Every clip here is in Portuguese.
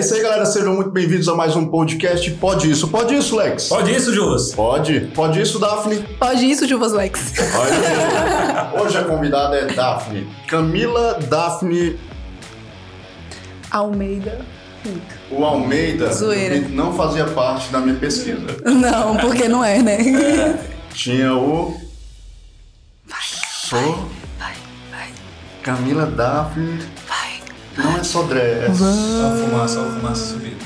É isso aí, galera. Sejam muito bem-vindos a mais um podcast. Pode isso, pode isso, Lex? Pode isso, Jus? Pode. Pode isso, Daphne? Pode isso, Juvas Lex. Olha, Hoje a convidada é Daphne. Camila Daphne Almeida. o Almeida Zoeira. não fazia parte da minha pesquisa. Não, porque não é, né? Tinha o. Sou Vai, vai, Camila Daphne. Não é só dress. Só fumaça, só fumaça subindo.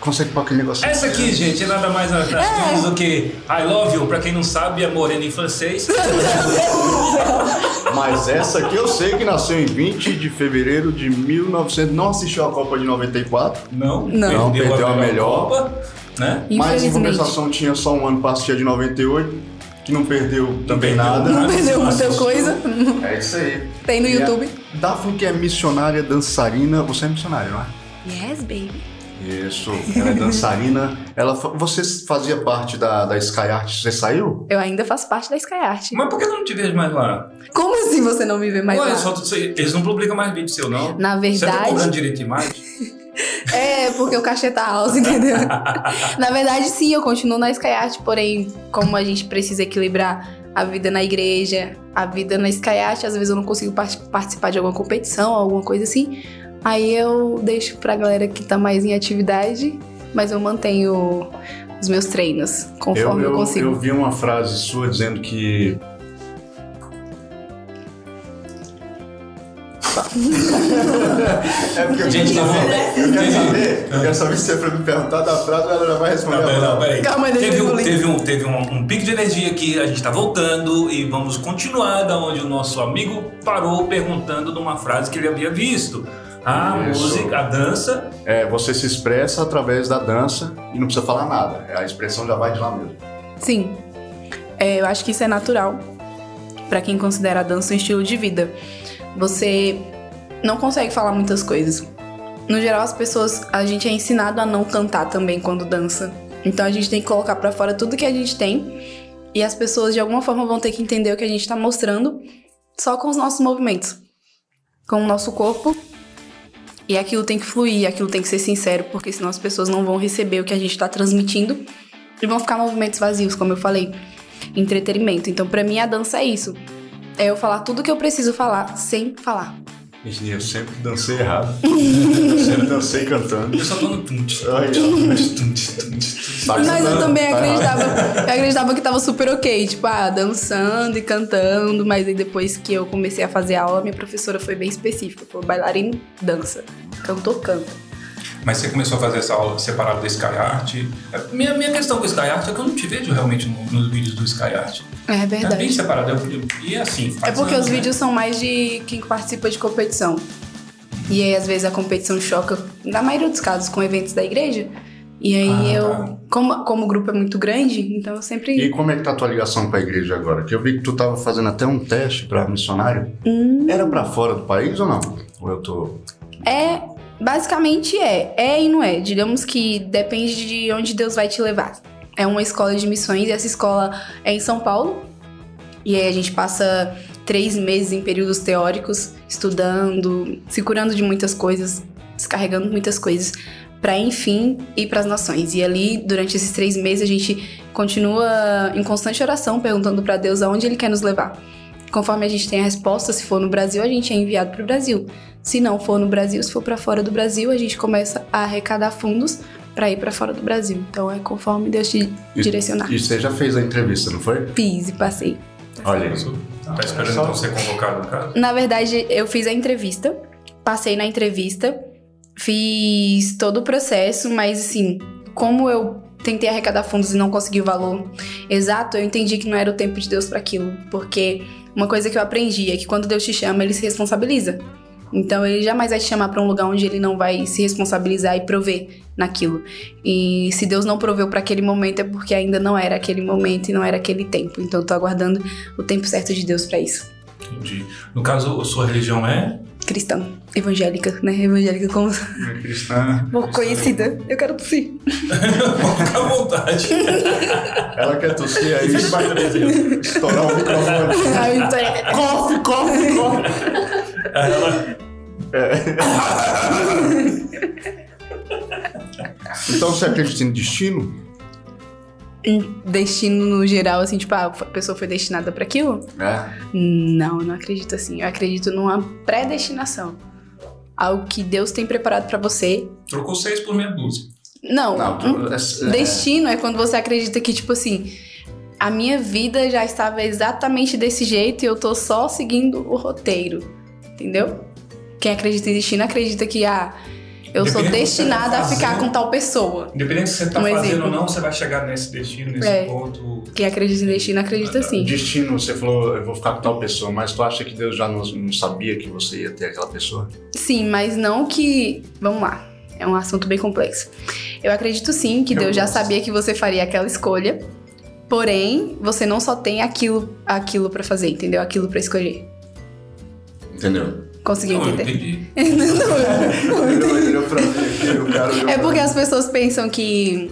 Consegue pôr aquele negócio. Essa aqui, gente, é nada mais nada menos do que I love you. Pra quem não sabe, é morena em francês. Mas essa aqui eu sei que nasceu em 20 de fevereiro de 1900. Não assistiu a Copa de 94. Não, Não. Perdeu a melhor. Copa, né? Mas em compensação tinha só um ano pra assistir a de 98, que não perdeu também perdeu nada. Não perdeu muita coisa. É isso aí. Tem no E a YouTube. Daphne, que é missionária, dançarina. Você é missionária, não é? Yes, baby. Isso, ela é dançarina. Ela, você fazia parte da, da Sky Art, você saiu? Eu ainda faço parte da Sky Art. Mas por que eu não te vejo mais lá? Como assim você não me vê mais Ué, lá? só eles não publicam mais vídeo seu, não? Na Você tá cobrando verdade, direito de imagem? é porque o cachê tá alto, entendeu? na verdade, sim, eu continuo na Sky Art, porém, como a gente precisa equilibrar a vida na igreja, a vida na Sky Art, às vezes eu não consigo par- participar de alguma competição, alguma coisa assim. Aí eu deixo pra galera que tá mais em atividade, mas eu mantenho os meus treinos conforme eu, consigo. eu vi uma frase sua dizendo que. é porque eu Gente, quero saber, eu quero saber, eu quero saber se você for me perguntar da frase, ela já vai responder. Não, a peraí, não, peraí. Calma, deixa teve eu um, teve, um, teve um, um pico de energia aqui, a gente tá voltando e vamos continuar da onde o nosso amigo parou perguntando numa frase que ele havia visto. A Isso. música, a dança. É, você se expressa através da dança e não precisa falar nada. A expressão já vai de lá mesmo. Sim. É, eu acho que isso é natural pra quem considera a dança um estilo de vida. Você não consegue falar muitas coisas. No geral, as pessoas, a gente é ensinado a não cantar também quando dança. Então a gente tem que colocar pra fora tudo que a gente tem e as pessoas de alguma forma vão ter que entender o que a gente tá mostrando só com os nossos movimentos, com o nosso corpo. E aquilo tem que fluir, aquilo tem que ser sincero, porque senão as pessoas não vão receber o que a gente tá transmitindo e vão ficar movimentos vazios, como eu falei. Entretenimento. Então, pra mim, a dança é isso. É eu falar tudo que eu preciso falar sem falar. Gente, eu sempre dancei errado. eu sempre dancei cantando. Eu só tô no. Tá Mas eu também tá acreditava, eu acreditava que tava super ok, tipo, ah, dançando e cantando, mas aí depois que eu comecei a fazer aula, minha professora foi bem específica, falou bailarino, dança, cantor, canta. Mas você começou a fazer essa aula separada da Sky Art. É, Minha, minha questão com o Sky Art é que eu não te vejo realmente no- nos vídeos do Sky Art. É É bem verdade. separado. Eu- E é assim, É faz porque anos, os né? vídeos são mais de quem participa de competição. E aí, às vezes, a competição choca, na maioria dos casos, com eventos da igreja. E aí Ah, eu, tá. como, como o grupo é muito grande, então eu sempre. E como é que tá a tua ligação com a igreja agora? Que eu vi que tu tava fazendo até um teste pra missionário. Hum. Era pra fora do país ou não? Ou eu tô... É, basicamente é. É e não é. Digamos que depende de onde Deus vai te levar. É uma escola de missões e essa escola é em São Paulo. E aí a gente passa três meses em períodos teóricos, estudando, se curando de muitas coisas, descarregando muitas coisas, para enfim ir para as nações. E ali, durante esses três meses, a gente continua em constante oração, perguntando para Deus aonde Ele quer nos levar. Conforme a gente tem a resposta, se for no Brasil, a gente é enviado para o Brasil. Se não for no Brasil, se for para fora do Brasil, a gente começa a arrecadar fundos para ir para fora do Brasil. Então é conforme Deus te E- direcionar. E você já fez a entrevista, não foi? Fiz e passei. Olha aí. Tá esperando então ser convocado no caso? Na verdade, eu fiz a entrevista, passei na entrevista, fiz todo o processo, mas assim, como eu tentei arrecadar fundos e não consegui o valor exato, eu entendi que não era o tempo de Deus para aquilo, porque uma coisa que eu aprendi é que quando Deus te chama, ele se responsabiliza. Então ele jamais vai te chamar para um lugar onde ele não vai se responsabilizar e prover naquilo. E se Deus não proveu para aquele momento é porque ainda não era aquele momento e não era aquele tempo. Então eu tô aguardando o tempo certo de Deus para isso. Entendi. No caso, a sua religião é? Cristã, evangélica, né? Evangélica como Cristã. pouco conhecida. Eu quero tossir. Fica à vontade. Ela quer tossir aí, estourar o microfone. Ai, então- Cofe, cofe, cofe. Ela... Então você acredita em destino? Destino no geral, assim, tipo, ah, a pessoa foi destinada pra aquilo? É. Não, eu não acredito assim. Eu acredito numa predestinação. Algo que Deus tem preparado pra você. Trocou seis por meia dúzia. Não, Não, um é- é- destino é quando você acredita que, tipo assim, a minha vida já estava exatamente desse jeito e eu tô só seguindo o roteiro. Entendeu? Quem acredita em destino acredita que, ah, eu sou você destinada tá a ficar com tal pessoa. Independente se você tá Um fazendo exemplo. ou não, você vai chegar nesse destino, nesse É. ponto. Quem acredita em destino acredita sim. Destino, você falou, eu vou ficar com tal pessoa, mas tu acha que Deus já não, não sabia que você ia ter aquela pessoa? Sim, mas não que. Vamos lá. É um assunto bem complexo. Eu acredito sim que Eu Deus já gosto. sabia que você faria aquela escolha. Porém, você não só tem aquilo, aquilo para fazer, entendeu? Aquilo pra escolher. Entendeu? Conseguiu Não, eu entender? entendi. Ele olhou pra mim aqui, o cara olhou É pra porque mim. as pessoas pensam que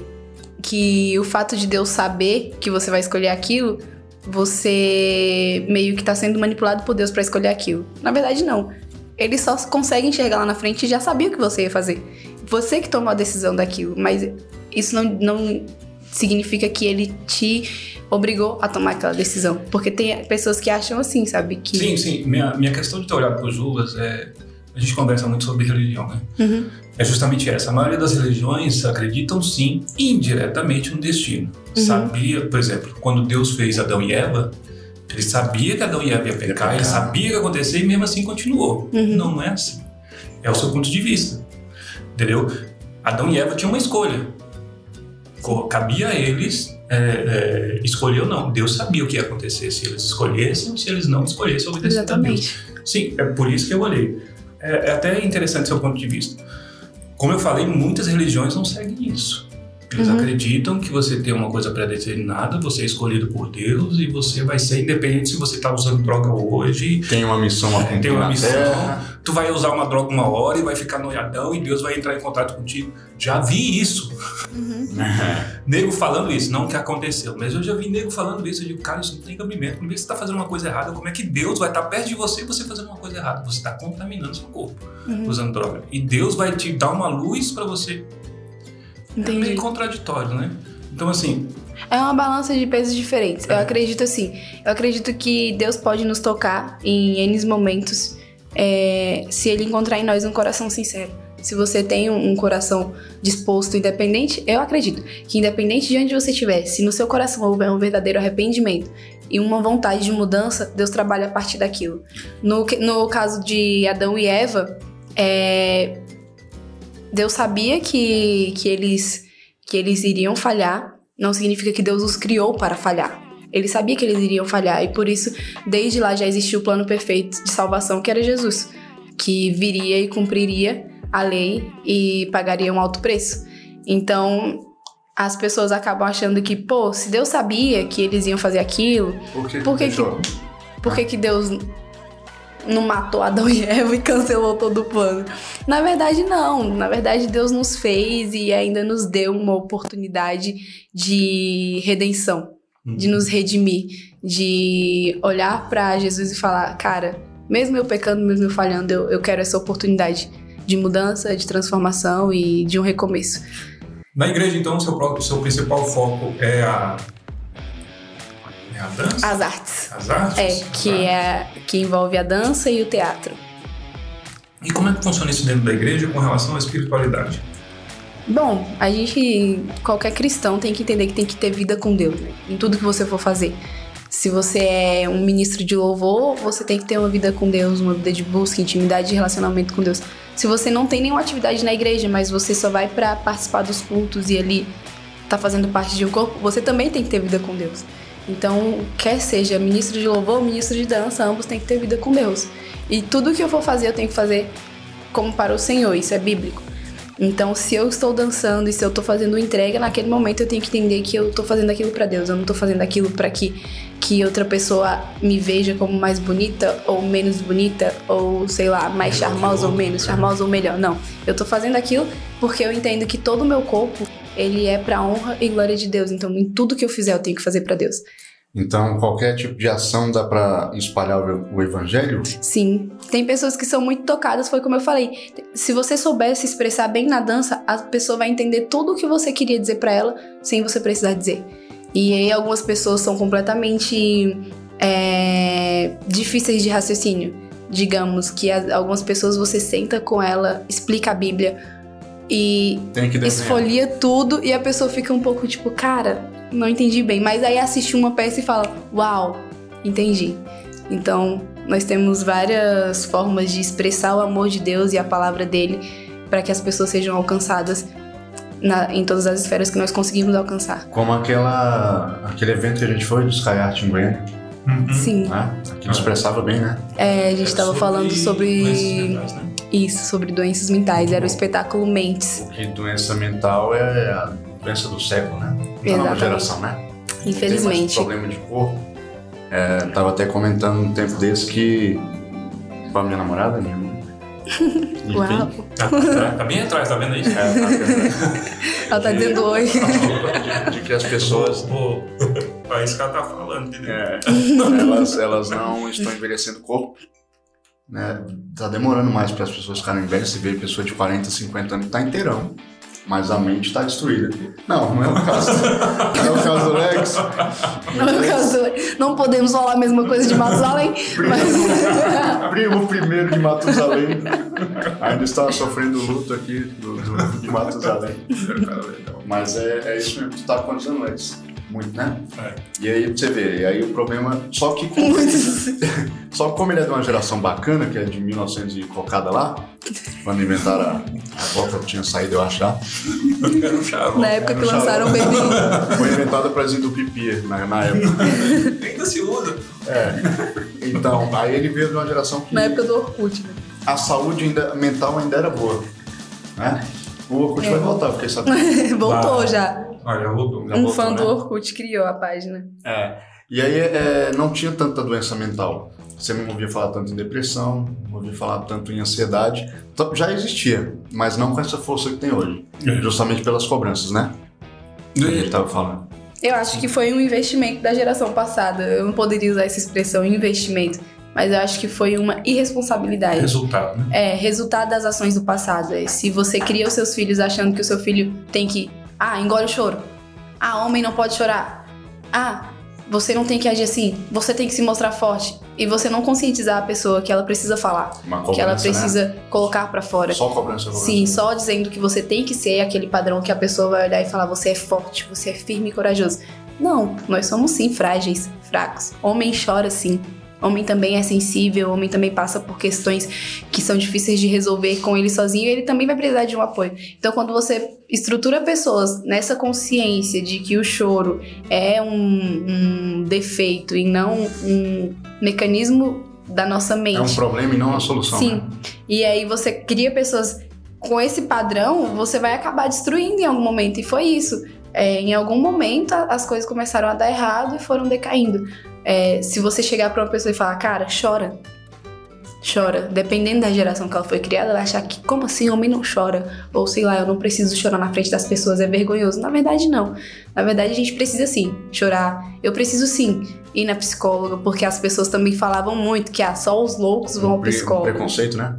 que o fato de Deus saber que você vai escolher aquilo, você meio que tá sendo manipulado por Deus pra escolher aquilo. Na verdade, não. Ele só consegue enxergar lá na frente e já sabia o que você ia fazer. Você que tomou a decisão daquilo, mas isso não, não significa que ele te obrigou a tomar aquela decisão. Porque tem pessoas que acham assim, sabe? Que... Sim, sim. Minha, minha questão de ter olhado para os Julas é. A gente conversa muito sobre religião, né? Uhum. É justamente essa. A maioria das religiões acreditam sim, indiretamente, no destino. Uhum. Sabia, por exemplo, quando Deus fez Adão e Eva, ele sabia que Adão e Eva ia pecar, ele sabia que ia acontecer e mesmo assim continuou. Uhum. Não, não é assim. É o seu ponto de vista. Entendeu? Adão e Eva tinham uma escolha. Cabia a eles é, é, escolher ou não. Deus sabia o que ia acontecer se eles escolhessem ou se eles não escolhessem obedecer a Deus. Exatamente. Sim, é por isso que eu olhei. É, é até interessante seu ponto de vista. Como eu falei, muitas religiões não seguem isso. Eles Uhum. acreditam que você tem uma coisa pré-determinada, você é escolhido por Deus e você vai ser independente se você está usando droga hoje, Tem uma missão a cumprir tem uma missão, Terra. tu vai usar uma droga uma hora e vai ficar noiadão e Deus vai entrar em contato contigo. Já vi isso. Uhum. Nego falando isso, não que aconteceu, mas eu já vi nego falando isso. Eu digo, cara, isso não tem cabimento. Primeiro você está fazendo uma coisa errada, como é que Deus vai estar perto de você e você fazendo uma coisa errada? Você está contaminando seu corpo Uhum. usando droga. E Deus vai te dar uma luz para você. É Entendi. meio contraditório, né? Então, assim, É uma balança de pesos diferentes. Eu acredito assim. Eu acredito que Deus pode nos tocar em N momentos é, se Ele encontrar em nós um coração sincero. Se você tem um, um coração disposto, independente, eu acredito que independente de onde você estiver, se no seu coração houver um verdadeiro arrependimento e uma vontade de mudança, Deus trabalha a partir daquilo. No, no caso de Adão e Eva, é, Deus sabia que, que, eles, que eles iriam falhar, não significa que Deus os criou para falhar. Ele sabia que eles iriam falhar e por isso, desde lá já existia o plano perfeito de salvação, que era Jesus, que viria e cumpriria a lei e pagaria um alto preço. Então, as pessoas acabam achando que, pô, se Deus sabia que eles iam fazer aquilo, Por que, Por que deixou? por que, que Deus não matou Adão e Eva e cancelou todo o plano? Na verdade, não. Na verdade, Deus nos fez e ainda nos deu uma oportunidade de redenção, de nos redimir, de olhar pra Jesus e falar: cara, mesmo eu pecando, mesmo eu falhando, eu, eu quero essa oportunidade de mudança, de transformação e de um recomeço. na igreja, então, o seu, próprio- seu principal foco é a. É a dança? As artes. As artes? É, que, artes. é, que envolve a dança e o teatro. E como é que funciona isso dentro da igreja com relação à espiritualidade? Bom, a gente, qualquer cristão tem que entender que tem que ter vida com Deus, né? Em tudo que você for fazer. Se você é um ministro de louvor, você tem que ter uma vida com Deus, uma vida de busca, intimidade e relacionamento com Deus. Se você não tem nenhuma atividade na igreja, mas você só vai pra participar dos cultos e ali tá fazendo parte de um corpo, você também tem que ter vida com Deus. Então, quer seja ministro de louvor ou ministro de dança, ambos têm que ter vida com Deus. E tudo que eu for fazer, eu tenho que fazer como para o Senhor, isso é bíblico. Então, se eu estou dançando e se eu estou fazendo entrega, naquele momento eu tenho que entender que eu estou fazendo aquilo para Deus. Eu não estou fazendo aquilo para que, que outra pessoa me veja como mais bonita ou menos bonita, ou sei lá, mais charmosa ou menos né? charmosa ou melhor. Não. Eu estou fazendo aquilo porque eu entendo que todo o meu corpo ele é para honra e glória de Deus. Então, em tudo que eu fizer, eu tenho que fazer para Deus. Então, qualquer tipo de ação dá para espalhar o, evangelho? Sim. Tem pessoas que são muito tocadas, foi como eu falei. Se você souber se expressar bem na dança, a pessoa vai entender tudo o que você queria dizer para ela sem você precisar dizer. E aí algumas pessoas são completamente é, difíceis de raciocínio. Digamos que algumas pessoas você senta com ela, explica a Bíblia e esfolia tudo e a pessoa fica um pouco tipo, cara, não entendi bem. Mas aí assiste uma peça e fala, uau, entendi. Então, nós temos várias formas de expressar o amor de Deus e a palavra dele para que as pessoas sejam alcançadas na, em todas as esferas que nós conseguimos alcançar. Como aquela, aquele evento que a gente foi do Sky Art em Goiânia. Uhum. Sim. Né? Aquilo expressava bem, né? É, a gente estava falando sobre. Né? Isso, sobre doenças mentais. Era o espetáculo Mentes. Porque doença mental é a doença do século, né? Da nova geração, né? Infelizmente. Tem problema de corpo. É, tava até comentando um tempo desse que. Com a minha namorada, minha irmã. Uau! Tá, tá, tá, bem atrás, tá vendo aí? É, tá Ela tá dizendo oi. De, de, que as pessoas. Oh, é isso que ela tá falando, entendeu? É, elas, elas não estão envelhecendo o corpo né? Tá demorando mais para as pessoas ficarem velhas. Você vê pessoa de 40, 50 anos que tá inteirão, mas a mente está destruída. Não, não é o caso. Não é o caso do Lex. Não é o caso do Lex. Não podemos falar a mesma coisa de Matusalém. Mas... primo primeiro de Matusalém. Ainda está sofrendo luto aqui do, do, de Matusalém. Mas é, é isso mesmo. Tu tá quantos anos, Lex? Muito, né? É. E aí você vê, e aí o problema. Só que como, só que como ele é de uma geração bacana, que é de 1900 e colocada lá, quando inventaram a, a volta que tinha saído, eu acho. Na época que lançaram o Baby. Foi inventada pra do pipi na, na época. Ainda se usa. É. Então, aí ele veio de uma geração que. Na época do Orkut, né? A saúde ainda, mental ainda era boa. Né? O Orkut é. vai voltar, fiquei sabendo. Voltou já. Ah, já voltou. Já um voltou, fã né? do Orkut criou a página. É. E aí é, não tinha tanta doença mental. Você não ouvia falar tanto em depressão, não ouvia falar tanto em ansiedade. Então, já existia, mas não com essa força que tem hoje. É. Justamente pelas cobranças, né? Que a gente estava falando. Eu acho que foi um investimento da geração passada. Eu não poderia usar essa expressão investimento, mas eu acho que foi uma irresponsabilidade. Resultado, né? É, resultado das ações do passado. É, se você cria os seus filhos achando que o seu filho tem que ah, engole o choro. Ah, homem não pode chorar. Ah, você não tem que agir assim. Você tem que se mostrar forte. E você não conscientizar a pessoa que ela precisa falar. que ela né? precisa né? colocar para fora. Só cobrança, cobrança. Sim, só dizendo que você tem que ser aquele padrão que a pessoa vai olhar e falar: você é forte, você é firme e corajoso. Não, nós somos sim frágeis, fracos. Homem chora sim. Homem também é sensível, homem também passa por questões que são difíceis de resolver com ele sozinho, ele também vai precisar de um apoio. Então, quando você estrutura pessoas nessa consciência de que o choro é um, um defeito e não um mecanismo da nossa mente. É um problema e não uma solução. Sim. Né? E aí você cria pessoas com esse padrão, você vai acabar destruindo em algum momento. E foi isso. É, em algum momento as coisas começaram a dar errado e foram decaindo. É, se você chegar para uma pessoa e falar, cara, chora. Chora. Dependendo da geração que ela foi criada, ela achar que, como assim, homem não chora? Ou sei lá, eu não preciso chorar na frente das pessoas, é vergonhoso. Na verdade, não. Na verdade, a gente precisa sim chorar. Eu preciso sim ir na psicóloga, porque as pessoas também falavam muito que ah, só os loucos vão ao psicólogo. Um preconceito, né?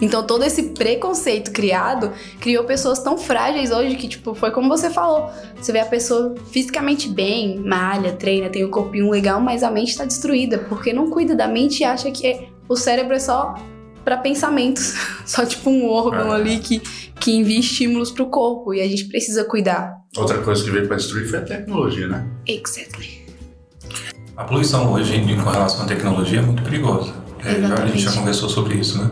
Então todo esse preconceito criado criou pessoas tão frágeis hoje que, tipo, foi como você falou. Você vê a pessoa fisicamente bem, malha, treina, tem o um corpinho legal, mas a mente tá destruída, porque não cuida da mente e acha que o cérebro é só para pensamentos, só tipo um órgão é. ali que, que envia estímulos pro corpo e a gente precisa cuidar. Outra coisa que veio para destruir foi a tecnologia, né? Exactly. A poluição hoje com relação à tecnologia é muito perigosa. É, a gente já conversou sobre isso, né?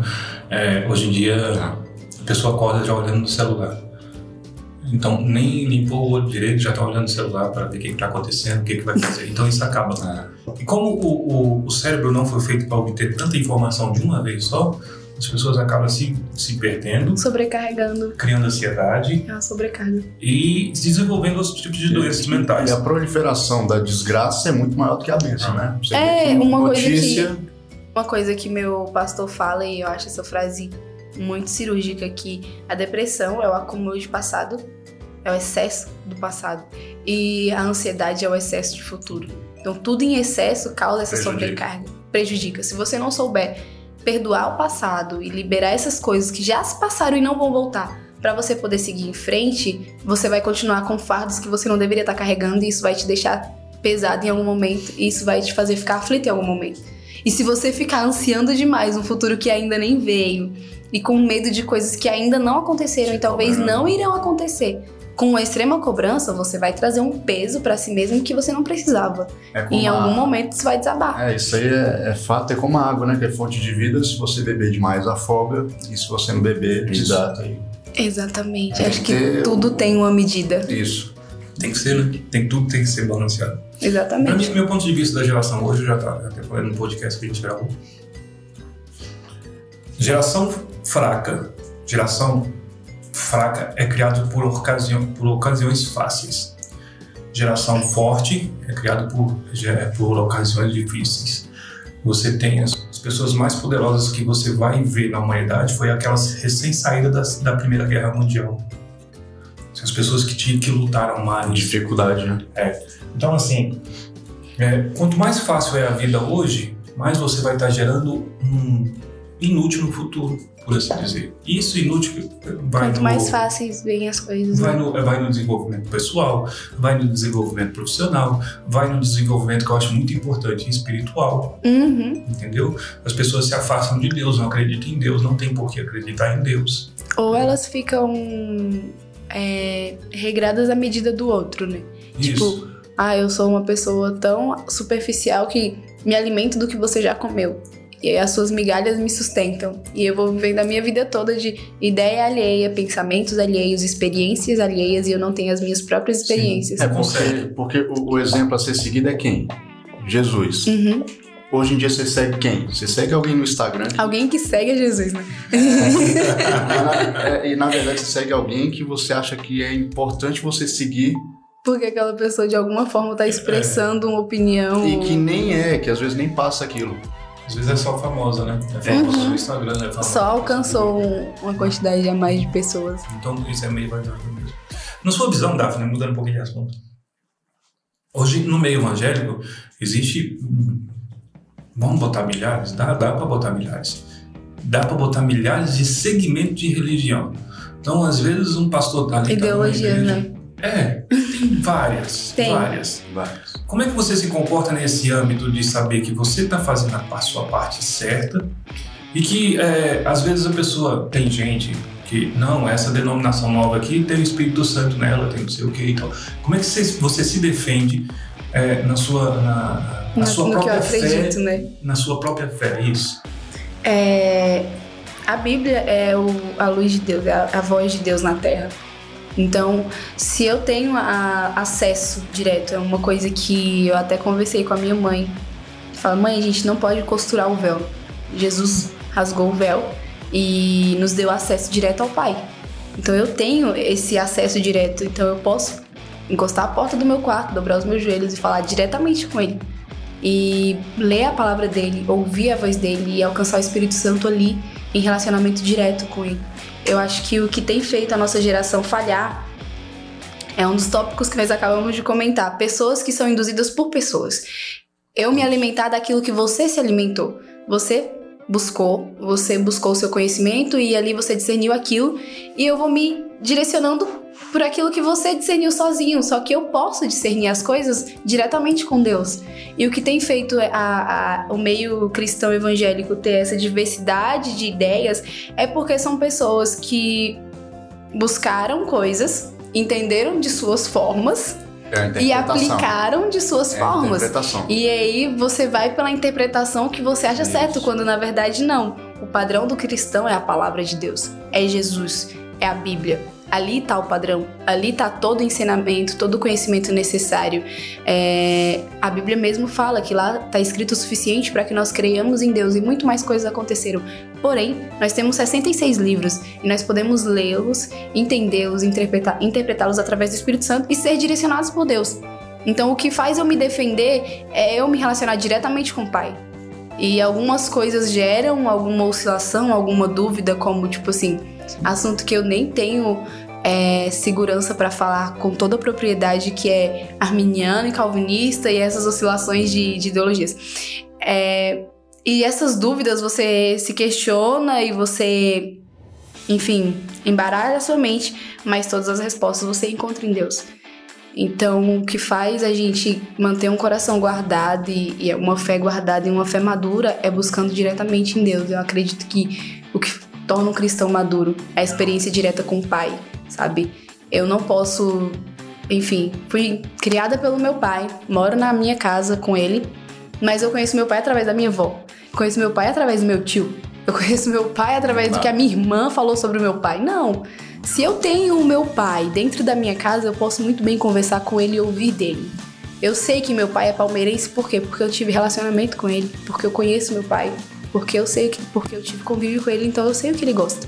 É, hoje em dia, a pessoa acorda já olhando no celular. Então, nem limpou o olho direito, já está olhando no celular para ver o que está acontecendo, o que, que vai fazer. Então, isso acaba. É. E como o, o, o cérebro não foi feito para obter tanta informação de uma vez só, as pessoas acabam se, se perdendo, sobrecarregando, criando ansiedade, é uma sobrecarga e desenvolvendo outros tipos de doenças e, mentais. E a proliferação da desgraça é muito maior do que a bênção, né? Você é uma notícia... coisa que uma coisa que meu pastor fala, e eu acho essa frase muito cirúrgica, que a depressão é o acúmulo de passado, é o excesso do passado. E a ansiedade é o excesso de futuro. Então, tudo em excesso causa essa Prejudica. sobrecarga. Prejudica. Se você não souber perdoar o passado e liberar essas coisas que já se passaram e não vão voltar, pra você poder seguir em frente, você vai continuar com fardos que você não deveria estar carregando e isso vai te deixar pesado em algum momento e isso vai te fazer ficar aflito em algum momento. E se você ficar ansiando demais um futuro que ainda nem veio e com medo de coisas que ainda não aconteceram e talvez não irão acontecer, com uma extrema cobrança, você vai trazer um peso pra si mesmo que você não precisava. É em algum momento isso vai desabar. É, isso aí é, é fato, é como a água, né? Que é fonte de vida. Se você beber demais, afoga. E se você não beber, desidrata. Exatamente. Tem Acho que tudo tem uma medida. Isso. Tem que ser, né? Tem, tudo tem que ser balanceado. Pra Exatamente. mim, meu ponto de vista da geração hoje, eu já tá, até falei no podcast que a gente gravou. Geração fraca, geração fraca é criado por, ocasião, por ocasiões fáceis. Geração forte é criado por, é, por ocasiões difíceis. Você tem as, as pessoas mais poderosas que você vai ver na humanidade foi aquelas recém-saídas da, da Primeira Guerra Mundial. São as pessoas que, tinham, que lutaram mais, Dificuldade, né? então, assim, é, quanto mais fácil é a vida hoje, mais você vai estar gerando um inútil no futuro, por assim dizer. Isso inútil vai Quanto no, mais fáceis vêm as coisas. vai né? no, vai no desenvolvimento pessoal, vai no desenvolvimento profissional, vai no desenvolvimento que eu acho muito importante, espiritual, Uhum. entendeu? As pessoas se afastam de Deus, não acreditam em Deus, não tem por que acreditar em Deus. Ou elas ficam é, regradas à medida do outro, né? Tipo, Isso. ah, eu sou uma pessoa tão superficial que me alimento do que você já comeu. E aí as suas migalhas me sustentam. E eu vou vivendo a minha vida toda de ideia alheia, pensamentos alheios, experiências alheias, e eu não tenho as minhas próprias experiências. É consegue. porque, porque o, o exemplo a ser seguido é quem? Jesus. Uhum. Hoje em dia você segue quem? Você segue alguém no Instagram. Alguém que segue a Jesus, né? É, e na verdade você segue alguém que você acha que é importante você seguir Porque aquela pessoa de alguma forma tá expressando uma opinião. e que nem é, que às vezes nem passa aquilo. Às vezes é só famosa, né? É famosa Uhum. no Instagram, é famosa. Só alcançou um- uma quantidade a mais de pessoas. Então isso é meio variável mesmo. Na sua visão, Daphne, mudando um pouquinho de assunto. Hoje, no meio evangélico, existe. Vamos botar milhares? Dá, dá para botar milhares. Dá para botar milhares de segmentos de religião. Então, às vezes, um pastor tá ali. tá Ideologias, igreja- né? É, tem várias. Tem. Várias. Vários. Como é que você se comporta nesse âmbito de saber que você está fazendo a sua parte certa e que é, às vezes a pessoa tem gente que não essa denominação nova aqui tem o Espírito Santo nela tem não sei o que e tal. Como é que você, você se defende é, na sua na, na sua própria fé acredito, né? na sua própria fé isso? É, a Bíblia é o- a luz de Deus, é a, a voz de Deus na Terra. Então, se eu tenho a- acesso direto, é uma coisa que eu até conversei com a minha mãe. Fala, mãe, a gente não pode costurar o véu. Jesus rasgou o véu e nos deu acesso direto ao Pai. Então eu tenho esse acesso direto, então eu posso encostar a porta do meu quarto, dobrar os meus joelhos e falar diretamente com ele. E ler a palavra dele, ouvir a voz dele e alcançar o Espírito Santo ali em relacionamento direto com ele. Eu acho que o que tem feito a nossa geração falhar é um dos tópicos que nós acabamos de comentar. Pessoas que são induzidas por pessoas. Eu me alimentar daquilo que você se alimentou. Você buscou, você buscou o seu conhecimento e ali você discerniu aquilo e eu vou me direcionando por aquilo que você discerniu sozinho. Só que eu posso discernir as coisas diretamente com Deus. E o que tem feito a- a- o meio cristão evangélico ter essa diversidade de ideias é porque são pessoas que buscaram coisas, entenderam de suas formas É e aplicaram de suas É formas. E aí você vai pela interpretação que você acha Isso. certo, quando na verdade não. O padrão do cristão é a palavra de Deus, é Jesus, é a Bíblia. Ali tá o padrão, ali tá todo o ensinamento, todo o conhecimento necessário. É, a Bíblia mesmo fala que lá tá escrito o suficiente para que nós creiamos em Deus e muito mais coisas aconteceram. Porém, nós temos 66 livros e nós podemos lê-los, entendê-los, interpretá-los através do Espírito Santo e ser direcionados por Deus. Então, o que faz eu me defender é eu me relacionar diretamente com o Pai. E algumas coisas geram alguma oscilação, alguma dúvida, como tipo assim, assunto que eu nem tenho é, segurança para falar com toda a propriedade que é arminiano e calvinista e essas oscilações de, de ideologias. É, e essas dúvidas você se questiona e você, enfim, embaralha a sua mente, mas todas as respostas você encontra em Deus. Então, o que faz a gente manter um coração guardado e, e uma fé guardada e uma fé madura é buscando diretamente em Deus. Eu acredito que o que torna um cristão maduro é a experiência direta com o Pai, sabe? Eu não posso. Enfim, fui criada pelo meu pai, moro na minha casa com ele, mas eu conheço meu pai através da minha avó. Conheço meu pai através do meu tio. Eu conheço meu pai através do que a minha irmã falou sobre o meu pai. Não. Se eu tenho o meu pai dentro da minha casa, eu posso muito bem conversar com ele e ouvir dele. Eu sei que meu pai é palmeirense, por quê? Porque eu tive relacionamento com ele, porque eu conheço meu pai, porque eu sei que, porque eu tive convívio com ele, então eu sei o que ele gosta.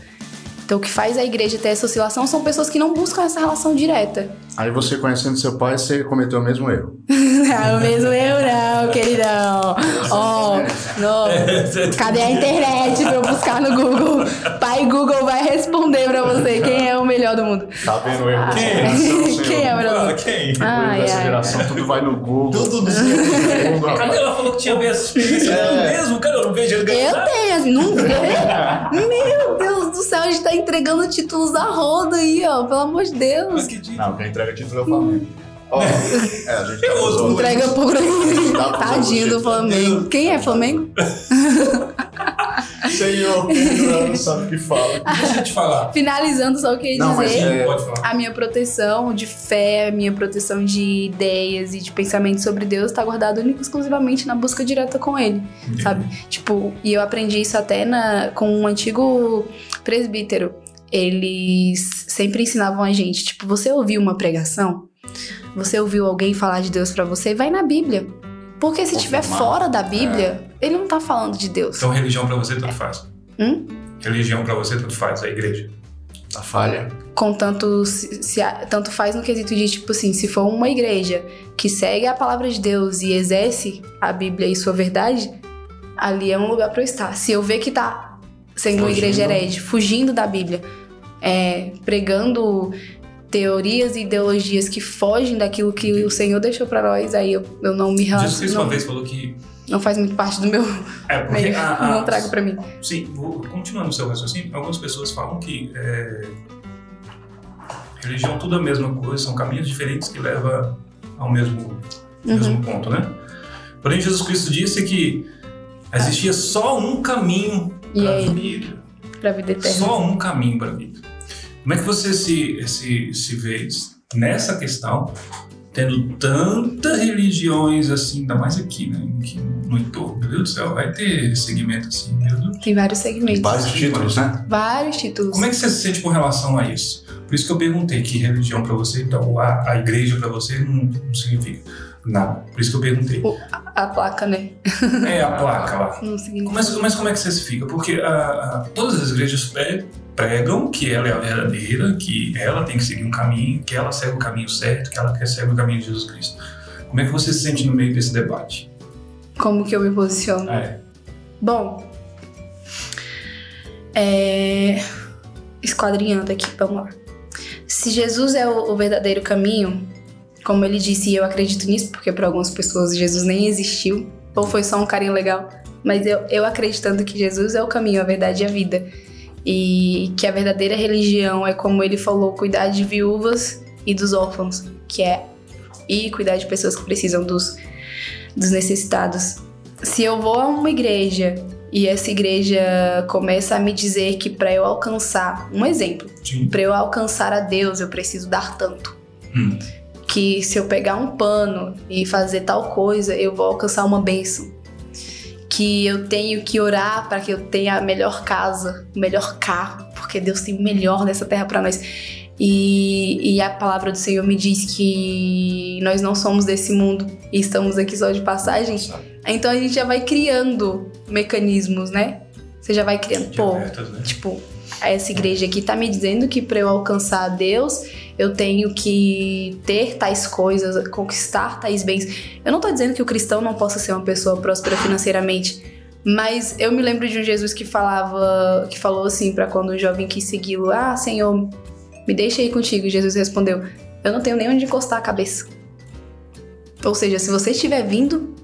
Então, o que faz a igreja ter essa oscilação são pessoas que não buscam essa relação direta. Aí você conhecendo seu pai, você cometeu o mesmo erro. não, o mesmo erro não, queridão. Ó, oh, não. Cadê a internet pra eu buscar no Google? Pai Google vai responder pra você quem é o melhor do mundo. Tá vendo o erro? Ah, Quem? quem é o melhor do mundo? Quem? Ai, dessa ai. geração, tudo vai no Google. Tudo no Google, Cadê ela falou que tinha experiência? É. mesmo, cara, eu não vejo ele ganhar. Eu tenho, assim, não Meu Deus do céu, a gente tá entregando títulos da roda aí, ó. Pelo amor de Mas Deus. que dia? Não, quem entrega título é o Flamengo. Ó, é, a gente tá usando- Entrega por Dá pra Tadinho do Flamengo. Quem é Flamengo? Senhor, não sabe o que fala. Deixa eu te falar. Finalizando, só o que eu ia Não, mas dizer. é- Pode falar. A minha proteção de fé, a minha proteção de ideias e de pensamento sobre Deus tá guardada única e exclusivamente na busca direta com Ele, sabe? Tipo, e eu aprendi isso até na, com um antigo presbítero. Eles sempre ensinavam a gente, tipo, você ouviu uma pregação? Você ouviu alguém falar de Deus pra você? Vai na Bíblia. Porque se estiver fora da Bíblia, ele não tá falando de Deus. Então, religião pra você tanto faz. Hum? Religião pra você tanto faz, a igreja. Tá falha. Contanto, se, se a- tanto faz no quesito de, tipo assim, se for uma igreja que segue a palavra de Deus e exerce a Bíblia e sua verdade, ali é um lugar pra eu estar. Se eu ver que tá sendo uma Fugindo. igreja herege, fugindo da Bíblia, é, pregando teorias e ideologias que fogem daquilo que o Senhor deixou pra nós, aí eu, eu não me Jesus relaciono. Cristo uma Não, vez falou que. não faz muito parte do meu É, porque. meio. a- a- não trago pra mim. Sim, vou, continuando o seu raciocínio, algumas pessoas falam que é, religião tudo a mesma coisa, são caminhos diferentes que levam ao mesmo, Uhum. mesmo ponto, né? Porém, Jesus Cristo disse que existia só um caminho para a vida. Pra vida eterna. Só um caminho para a vida. Como é que você se, se, se vê nessa questão, tendo tantas religiões assim, ainda mais aqui, né? Aqui no entorno, meu Deus do céu, vai ter segmento assim, meu Deus. Tem vários segmentos. Vários títulos, né? Vários títulos. Como é que você se sente com relação a isso? Por isso que eu perguntei que religião para você, então a, a igreja para você não, não significa nada. Por isso que eu perguntei. A placa, né? É a placa lá. Não significa. Mas, mas como é que você se fica? Porque a- a- todas as igrejas pre- pregam que ela é a verdadeira, que ela tem que seguir um caminho, que ela segue o caminho certo, que ela quer seguir o caminho de Jesus Cristo. Como é que você se sente no meio desse debate? Como que eu me posiciono? É. Bom, é... esquadrinhando aqui, vamos lá. Se Jesus é o, verdadeiro caminho, como ele disse, e eu acredito nisso, porque para algumas pessoas Jesus nem existiu, ou foi só um carinho legal, mas eu, eu acreditando que Jesus é o caminho, a verdade e a vida. E que a verdadeira religião é, como ele falou, cuidar de viúvas e dos órfãos, que é e cuidar de pessoas que precisam dos, dos necessitados. Se eu vou a uma igreja e essa igreja começa a me dizer que para eu alcançar, um exemplo, para eu alcançar a Deus eu preciso dar tanto. Hum. Que se eu pegar um pano e fazer tal coisa, eu vou alcançar uma bênção. Que eu tenho que orar para que eu tenha a melhor casa, o melhor carro, porque Deus tem o melhor nessa terra para nós. E, e a palavra do Senhor me diz que nós não somos desse mundo e estamos aqui só de passagem. Então a gente já vai criando mecanismos, né? Você já vai criando, pô, né? tipo, essa igreja aqui tá me dizendo que para eu alcançar a Deus, eu tenho que ter tais coisas, conquistar tais bens. Eu não tô dizendo que o cristão não possa ser uma pessoa próspera financeiramente, mas eu me lembro de um Jesus que falava, que falou assim para quando o jovem quis segui-lo: "Ah, Senhor, Me deixa ir contigo. E Jesus respondeu: Eu não tenho nem onde encostar a cabeça. Ou seja, se você estiver vindo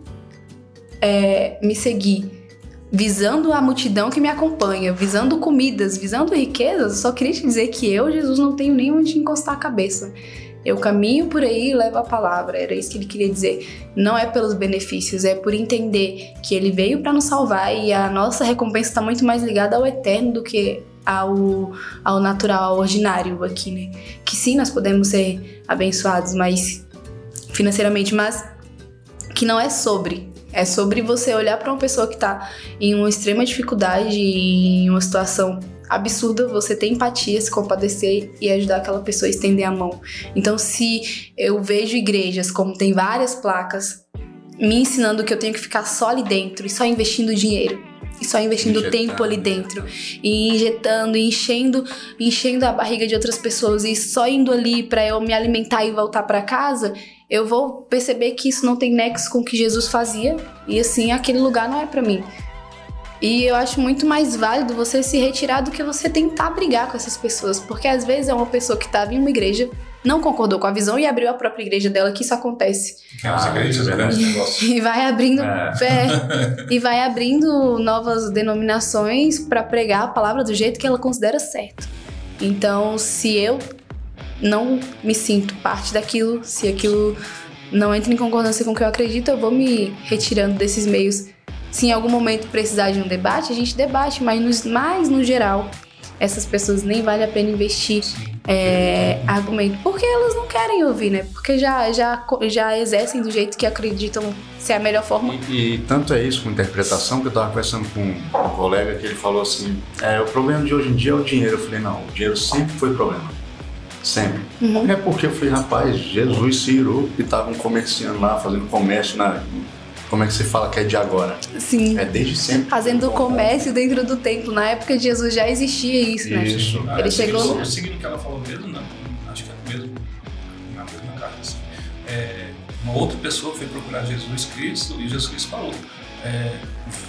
é, me seguir visando a multidão que me acompanha, visando comidas, visando riquezas, só queria te dizer que eu, Jesus, não tenho nem onde encostar a cabeça. Eu caminho por aí e levo a palavra. Era isso que ele queria dizer. Não é pelos benefícios, é por entender que ele veio para nos salvar e a nossa recompensa está muito mais ligada ao eterno do que ao, ao natural, ao ordinário aqui, né? Que sim, nós podemos ser abençoados, mas financeiramente, mas que não é sobre. É sobre você olhar para uma pessoa que está em uma extrema dificuldade, em uma situação absurda, você ter empatia, se compadecer e ajudar aquela pessoa a estender a mão. Então, se eu vejo igrejas como tem várias placas me ensinando que eu tenho que ficar só ali dentro e só investindo dinheiro, e só investindo Injetando. tempo ali dentro e injetando, e enchendo, enchendo a barriga de outras pessoas e só indo ali para eu me alimentar e voltar para casa, eu vou perceber que isso não tem nexo com o que Jesus fazia e assim aquele lugar não é para mim. E eu acho muito mais válido você se retirar do que você tentar brigar com essas pessoas, porque às vezes é uma pessoa que estava em uma igreja, não concordou com a visão e abriu a própria igreja dela, que isso acontece. Que é as igrejas grandes E vai abrindo é. fé e vai abrindo novas denominações para pregar a palavra do jeito que ela considera certo. Então, se eu não me sinto parte daquilo, se aquilo não entra em concordância com o que eu acredito, eu vou me retirando desses meios se em algum momento precisar de um debate, a gente debate, mas no, mais no geral, essas pessoas nem vale a pena investir é, argumento. Porque elas não querem ouvir, né? Porque já, já, já exercem do jeito que acreditam ser a melhor forma. E, e tanto é isso com interpretação que eu estava conversando com um colega que ele falou assim: é, o problema de hoje em dia é o dinheiro. Eu falei: não, o dinheiro sempre foi problema. Sempre. Uhum. É porque eu falei, rapaz, Jesus se irou e estavam comerciando lá, fazendo comércio na, como é que se fala que é de agora? Sim. É desde sempre. Fazendo comércio dentro do templo. Na época de Jesus já existia isso, né? Isso. Ah, Ele chegou. Seguindo o que ela falou mesmo, não. Acho que é mesmo. Na mesma carta. Assim. É, uma outra pessoa foi procurar Jesus Cristo e Jesus Cristo falou. É,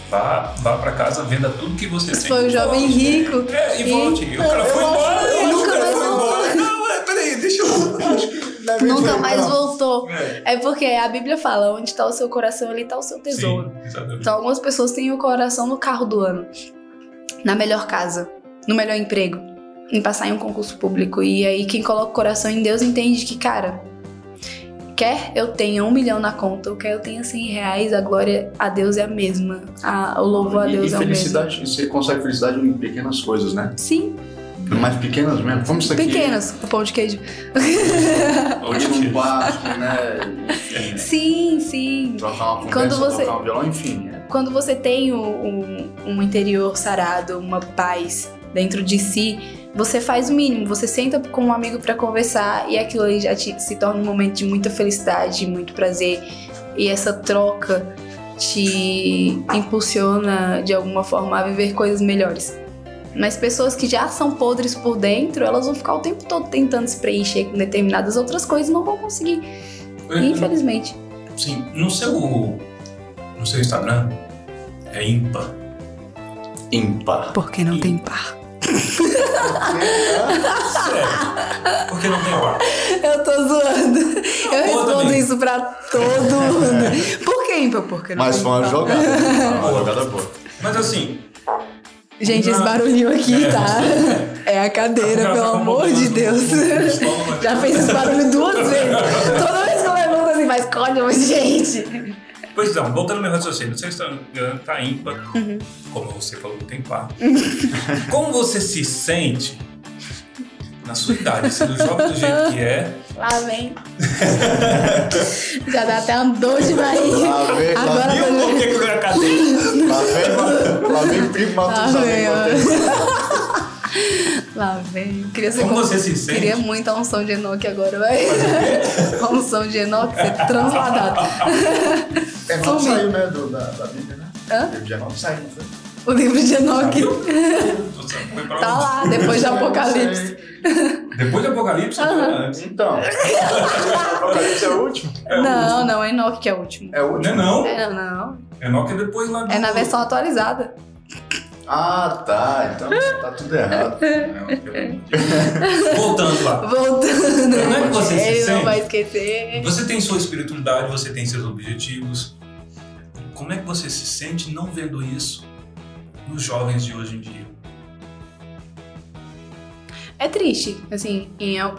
vá, vá para casa, venda tudo que você Isso tem. Foi o jovem rico. É, e, e volte. E o cara foi embora. E nunca mais voltou. Não, peraí, deixa eu. Nunca mais voltou. É. é. porque a Bíblia fala: onde está o seu coração, ali está o seu tesouro. Sim, então, algumas pessoas têm o coração no carro do ano, na melhor casa, no melhor emprego, em passar em um concurso público. E aí, quem coloca o coração em Deus entende que, cara, quer eu tenha um milhão na conta, ou quer eu tenha cem reais, a glória a Deus é a mesma. A, o louvor a Deus e, é o mesmo. felicidade, você consegue felicidade em pequenas coisas, né? Sim. Mais pequenas mesmo? Como isso aqui? Pequenas, o pão de queijo. Ou um barco, né? Enfim, sim, sim. Trocar uma conversa, Quando você... trocar um violão, enfim. É. Quando você tem um, um interior sarado, uma paz dentro de si, você faz o mínimo. Você senta com um amigo para conversar e aquilo aí já te, se torna um momento de muita felicidade, muito prazer. E essa troca te impulsiona de alguma forma a viver coisas melhores. Mas pessoas que já são podres por dentro, elas vão ficar o tempo todo tentando se preencher com determinadas outras coisas e não vão conseguir. É, Infelizmente. Sim. No seu, no seu Instagram é ímpar. Ímpar. Porque não tem par. Sério? Por que não tem par? Eu tô zoando. Eu respondo isso pra todo mundo. Por que ímpar? Porque não Mas tem foi uma jogada. uma jogada boa. Mas assim, Gente, esse barulhinho aqui, tá? É a cadeira, pelo amor de Deus. Já fez esse barulho duas vezes. Toda vez que eu levanto assim, mas mas gente. Pois não, voltando ao meu raciocínio, você está tá ímpar, uhum. como você falou, tem par. como você se sente na sua idade, sendo jovem do jeito que é. Lá vem. Já dá até um dor de barriga. Lá vem, Agora Viu por que eu cadeia? Lá vem, lá vem primo Matusalém. Lá vem. Queria ser como, como você se sente? Queria muito a unção de Enoque agora, vai. A unção de Enoque ser transladado. Enoque saiu, né, do, da, da Bíblia, né? Hã? O de Enoque saiu, não foi? O livro de Enoque. tá lá, depois de Apocalipse. Depois do Apocalipse, uhum. antes. Então. Apocalipse é o último? É o não, último. não, é Enoque que é o último. É o último? Não é não. É, não. Enoque é depois lá do... É na versão atualizada. Ah, tá. Então tá tudo errado. Voltando lá. Voltando. Como é que você se Ele sente? não vai esquecer. Você tem sua espiritualidade, você tem seus objetivos. Como é que você se sente não vendo isso nos jovens de hoje em dia? É triste, assim, e eu,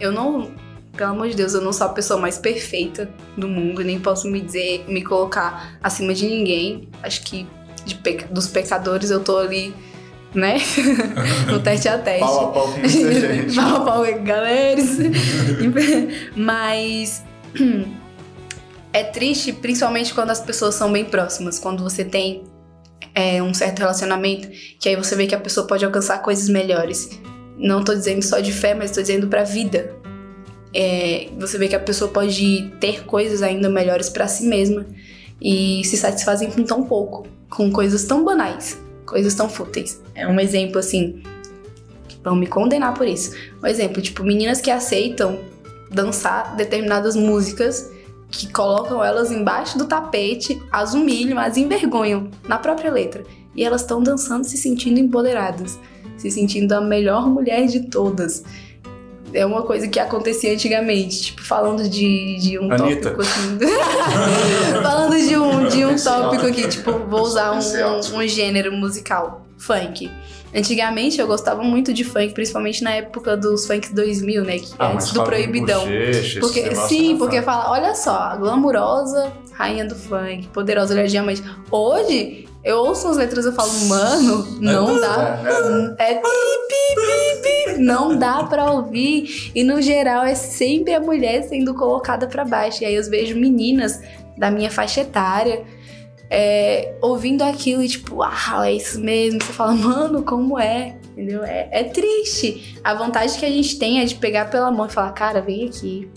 eu não, pelo amor de Deus, eu não sou a pessoa mais perfeita do mundo, nem posso me dizer, me colocar acima de ninguém. Acho que de peca- dos pecadores eu tô ali, né, no teste a teste. Pau a pau com gente. Pau a pau, galera. Mas é triste, principalmente quando as pessoas são bem próximas, quando você tem é, um certo relacionamento, que aí você vê que a pessoa pode alcançar coisas melhores. Não tô dizendo só de fé, mas tô dizendo pra vida. É, você vê que a pessoa pode ter coisas ainda melhores pra si mesma e se satisfazem com tão pouco, com coisas tão banais, coisas tão fúteis. É um exemplo assim. Vão me condenar por isso. Um exemplo, tipo, meninas que aceitam dançar determinadas músicas que colocam elas embaixo do tapete, as humilham, as envergonham na própria letra. E elas estão dançando, se sentindo empoderadas, se sentindo a melhor mulher de todas. É uma coisa que acontecia antigamente, tipo, falando de, de um Anitta. tópico assim. falando de um, de um tópico aqui, tipo, vou usar um, um gênero musical, funk. Antigamente eu gostava muito de funk, principalmente na época dos funks 2000, né? Que é Ah, antes do Proibidão. Porque, sim, porque fala, olha só, glamurosa, rainha do funk, poderosa, mulher diamante. Hoje, eu ouço as letras e eu falo, mano, não dá. É pi, pi, pi, pi. Não dá pra ouvir. E no geral é sempre a mulher sendo colocada pra baixo. E aí eu vejo meninas da minha faixa etária é, ouvindo aquilo e tipo, ah, é isso mesmo. Você fala, mano, como é? Entendeu? É, é triste. A vontade que a gente tem é de pegar pela mão e falar, cara, vem aqui.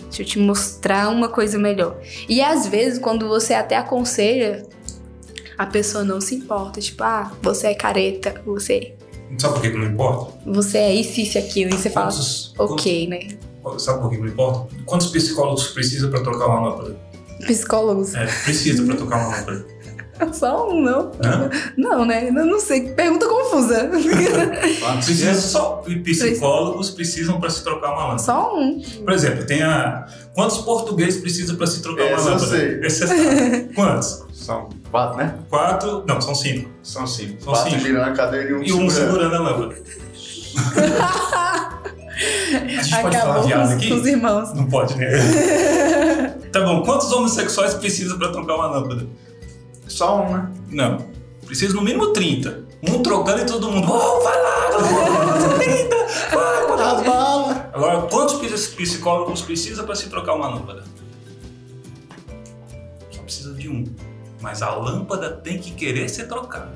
Deixa eu te mostrar uma coisa melhor. E às vezes, quando você até aconselha, a pessoa não se importa. Tipo, ah, você é careta, você, Sabe por que não importa? você é isso, isso e aquilo. E você fala, Quantos- ok, né? Sabe por que não importa? Quantos psicólogos precisa para trocar uma lâmpada? Psicólogos. É, precisa para trocar uma lâmpada. Só um, não? Hã? Não, né? Eu não sei. Pergunta confusa. Precisa só psicólogos precisam para se trocar uma lâmpada. Só um. Por exemplo, tem a quantos portugueses precisa para se trocar uma Esse eu lâmpada? sei. Esse você sabe. Quantos? São quatro, né? Quatro? Não, são cinco. São cinco. São quatro cinco. girando a cadeira e um E um segurando. a lâmpada. A gente pode falar Acabou viado os, aqui? os irmãos. Não pode, né? tá bom, quantos homossexuais precisa para trocar uma lâmpada? Só um, né? Não. Precisa no mínimo 30. Um trocando e todo mundo. Oh, vai lá, galera, 30! Vai, vai lá." balas. Agora, quantos psicólogos precisa para se trocar uma lâmpada? Só precisa de um. Mas a lâmpada tem que querer ser trocada.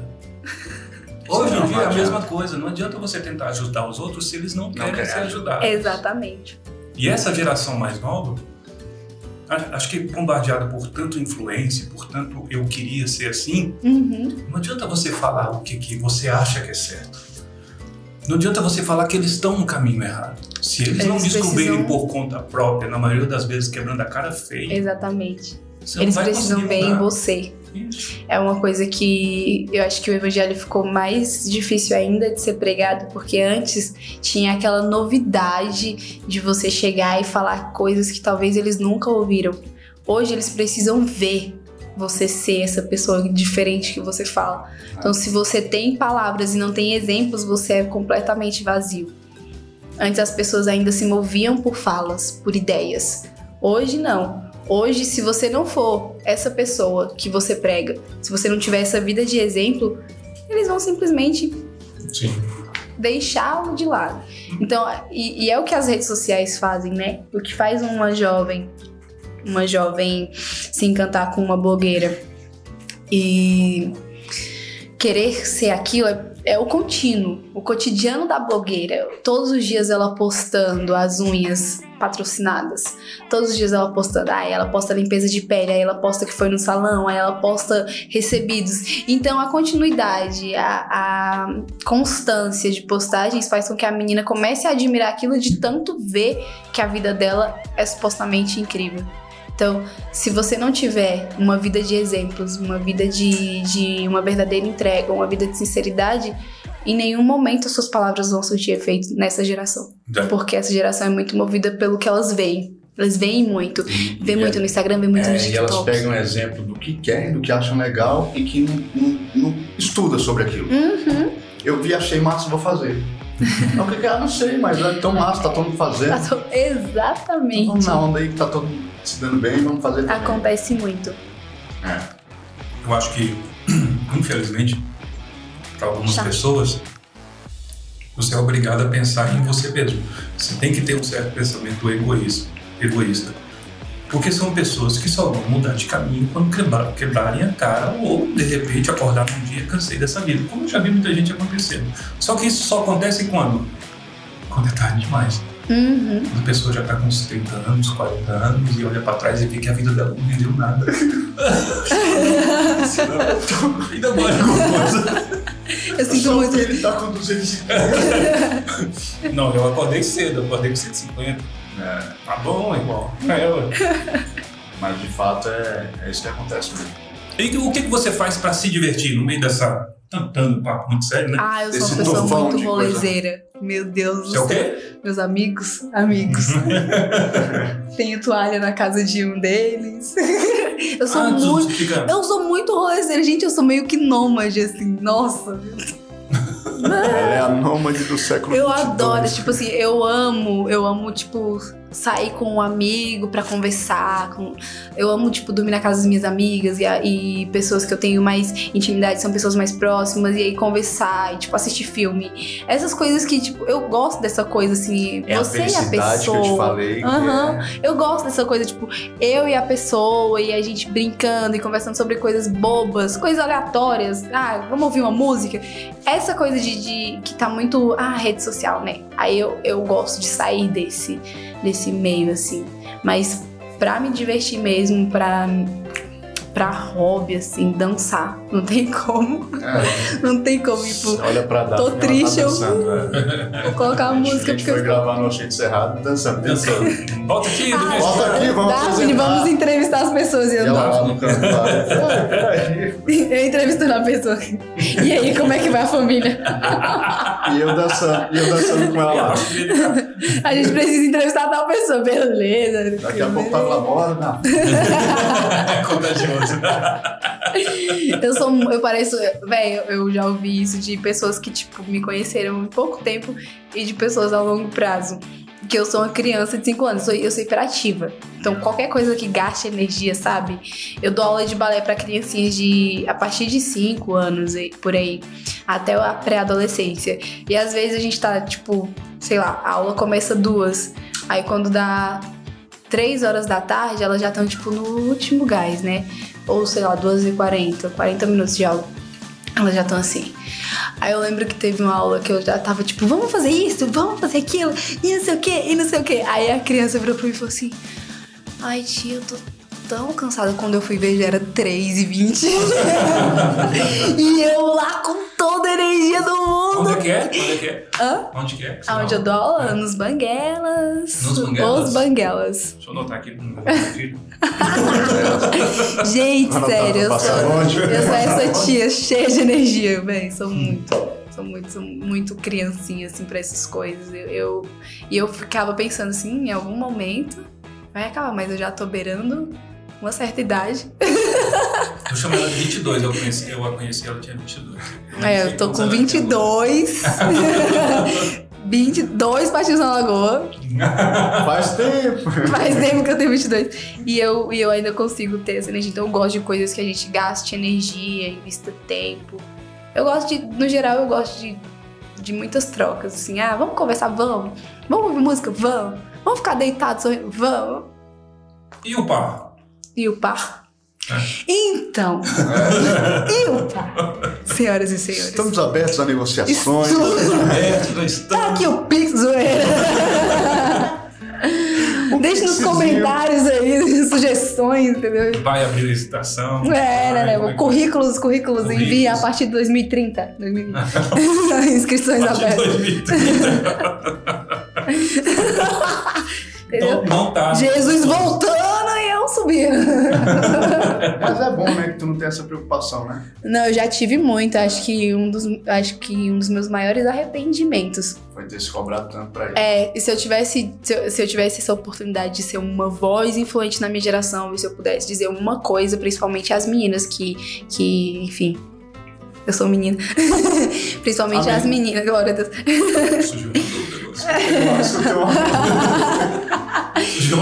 Hoje em Não, dia não é a mesma coisa. Não adianta você tentar ajudar os outros se eles não querem querem ser ajudar. ajudados. Exatamente. E essa geração mais nova, acho que bombardeada por tanto influência, por tanto eu queria ser assim, Uhum. não adianta você falar o que, que você acha que é certo. Não adianta você falar que eles estão no caminho errado. Se eles, não Eles descobrirem precisam- por conta própria, na maioria das vezes quebrando a cara feia, Exatamente. você Eles não vai precisam ver em você. É uma coisa que eu acho que o evangelho ficou mais difícil ainda de ser pregado, porque antes tinha aquela novidade de você chegar e falar coisas que talvez eles nunca ouviram. Hoje eles precisam ver você ser essa pessoa diferente que você fala. Então, se você tem palavras e não tem exemplos, você é completamente vazio. Antes as pessoas ainda se moviam por falas, por ideias. Hoje não. Hoje, se você não for essa pessoa que você prega, se você não tiver essa vida de exemplo, eles vão simplesmente Sim. deixá-lo de lado. Então, e, e é o que as redes sociais fazem, né? O que faz uma jovem, uma jovem se encantar com uma blogueira e querer ser aquilo é, é o contínuo, o cotidiano da blogueira. Todos os dias ela postando as unhas patrocinadas. Todos os dias ela postando, aí ela posta limpeza de pele, aí ela posta que foi no salão, aí ela posta recebidos. Então a continuidade, a, a constância de postagens faz com que a menina comece a admirar aquilo de tanto ver que a vida dela é supostamente incrível. Então, se você não tiver uma vida de exemplos, uma vida de, de uma verdadeira entrega, uma vida de sinceridade, em nenhum momento suas palavras vão surtir efeito nessa geração. É. Porque essa geração é muito movida pelo que elas veem. Elas veem muito. Vê E muito no Instagram, vê muito no É, e elas TikTok. pegam exemplo do que querem, do que acham legal e que não, não- não estuda sobre aquilo. Uhum. Eu vi, achei massa, vou fazer. Não, o que é? Ah, não sei, mas é tão massa, tá todo mundo fazendo. Tá to- Exatamente. Vamos na onda aí que tá todo mundo se dando bem, vamos fazer também. Acontece muito. É. Eu acho que, infelizmente, para algumas Chato. pessoas, você é obrigado a pensar em você mesmo. Você tem que ter um certo pensamento egoísta. egoísta. Porque são pessoas que só vão mudar de caminho quando quebrar, quebrarem a cara ou, de repente, acordar um dia cansei dessa vida. Como eu já vi muita gente acontecendo. Só que isso só acontece quando? Quando é tarde demais. Uhum. Quando a pessoa já está com uns 30 anos, 40 anos e olha para trás e vê que a vida dela não rendeu nada. Ainda mais alguma coisa. Eu sinto muito. Ele tá com 250. Não, eu acordei cedo, eu acordei com 150. É, Tá bom, irmão. É, ué. mas de fato é, é isso que acontece mesmo. E o que, que você faz pra se divertir no meio dessa. Tantando papo muito sério, né? Ah, eu sou Esse uma pessoa muito de coisa. rolezeira. Meu Deus do é o céu. quê? Meus amigos, amigos. Tenho toalha na casa de um deles. eu sou ah, muito. Eu sou muito rolezeira. Gente, eu sou meio que nômade, assim. Nossa. Ela é a nômade do século Eu 22. adoro, tipo assim, eu amo, eu amo, tipo, sair com um amigo pra conversar. Com... Eu amo, tipo, dormir na casa das minhas amigas e, a- e pessoas que eu tenho mais intimidade são pessoas mais próximas, e aí conversar e, tipo, assistir filme. Essas coisas que, tipo, eu gosto dessa coisa, assim, É a você e a pessoa. que eu te falei. Aham. é- Eu gosto dessa coisa, tipo, eu e a pessoa e a gente brincando e conversando sobre coisas bobas, coisas aleatórias. Ah, vamos ouvir uma música. Essa coisa de, de- que tá muito. Ah, rede social, né? Aí eu, eu gosto de sair desse, desse meio, assim. Mas pra me divertir mesmo, pra. Pra hobby, assim, dançar. Não tem como. É. Não tem como, tipo, Olha pra dar. Tô triste, eu- dançando, é. vou colocar uma A música A gente porque foi eu gravar no Shade Cerrado dançando. Dançando. Volta aqui, Ah, Volta aqui, vamos Daphne, vamos entrevistar as pessoas e E eu ela não. lá no canto lá. "Ah, Peraí. Eu entrevistando a pessoa. E aí, como é que vai a família? E eu dançando, e eu dançando com ela lá. A gente precisa entrevistar tal pessoa. Beleza. Daqui a pouco tava lá, bora, não. É contagioso. Eu sou. Eu pareço. Véi, eu já ouvi isso de pessoas que, tipo, me conheceram em pouco tempo e de pessoas a longo prazo. Que eu sou uma criança de 5 anos, eu sou, eu sou hiperativa. Então, qualquer coisa que gaste energia, sabe? Eu dou aula de balé pra criancinhas de a partir de 5 anos, e- por aí, até a pré-adolescência. E às vezes a gente tá, tipo, sei lá, a aula começa duas. Aí quando dá 3 horas da tarde, elas já estão, tipo, no último gás, né? Ou sei lá, 2h40, 40 minutos de aula. Elas já estão assim. Aí eu lembro que teve uma aula que eu já tava tipo, vamos fazer isso, vamos fazer aquilo, e não sei o que, e não sei o que. Aí a criança virou pra mim e falou assim: Ai, tia, eu tô tão cansada. Quando eu fui ver já era 3 e 20 E eu lá com toda a energia do mundo. Onde é que é? Onde é que é? Hã? Onde que é? Aonde eu dou aula? Nos Banguelas. Nos Banguelas? Os Banguelas. Deixa eu anotar aqui. Gente, sério, eu sou, eu sou essa tia cheia de energia, velho. Sou muito, sou muito, sou muito criancinha, assim, pra essas coisas. Eu, eu- e eu ficava pensando assim, em algum momento vai acabar, mas eu já tô beirando uma certa idade. Eu chamo ela de 22, eu, conheci, eu a conheci, ela tinha 22. não É, eu tô com anos ela 22. 22 patins na lagoa. Faz tempo. Faz tempo que eu tenho 22. E eu, e eu ainda consigo ter essa energia. Então eu gosto de coisas que a gente gaste energia, invista tempo. Eu gosto de, no geral, eu gosto de, de muitas trocas. Assim, ah, vamos conversar? Vamos. Vamos ouvir música? Vamos. Vamos ficar deitados? sorrindo? Vamos. E o par? E o par? É. Então. e o par? Senhoras e senhores. Estamos abertos a negociações. Estudo. Aberto, nós Tá estamos. aqui o Pix, zoeira. Deixe nos comentários aí sugestões, entendeu? Vai abrir licitação. É, né, né? Vai, Currículos, currículos, Currículos. envia a partir de 2030. 2030. Inscrições abertas. 2030. Entendeu? Então, não tá. Jesus voltando Mas é bom, né, que tu não tem essa preocupação, né? Não, eu já tive muito. Acho que um dos, acho que um dos meus maiores arrependimentos Foi ter se cobrado tanto pra ele. é e se eu tivesse se eu, se eu tivesse essa oportunidade de ser uma voz influente na minha geração e se eu pudesse dizer uma coisa, principalmente às meninas que que, enfim, eu sou menina. principalmente Amém. às meninas, glória a Deus. Dúvida agora. Nossa, eu tenho uma-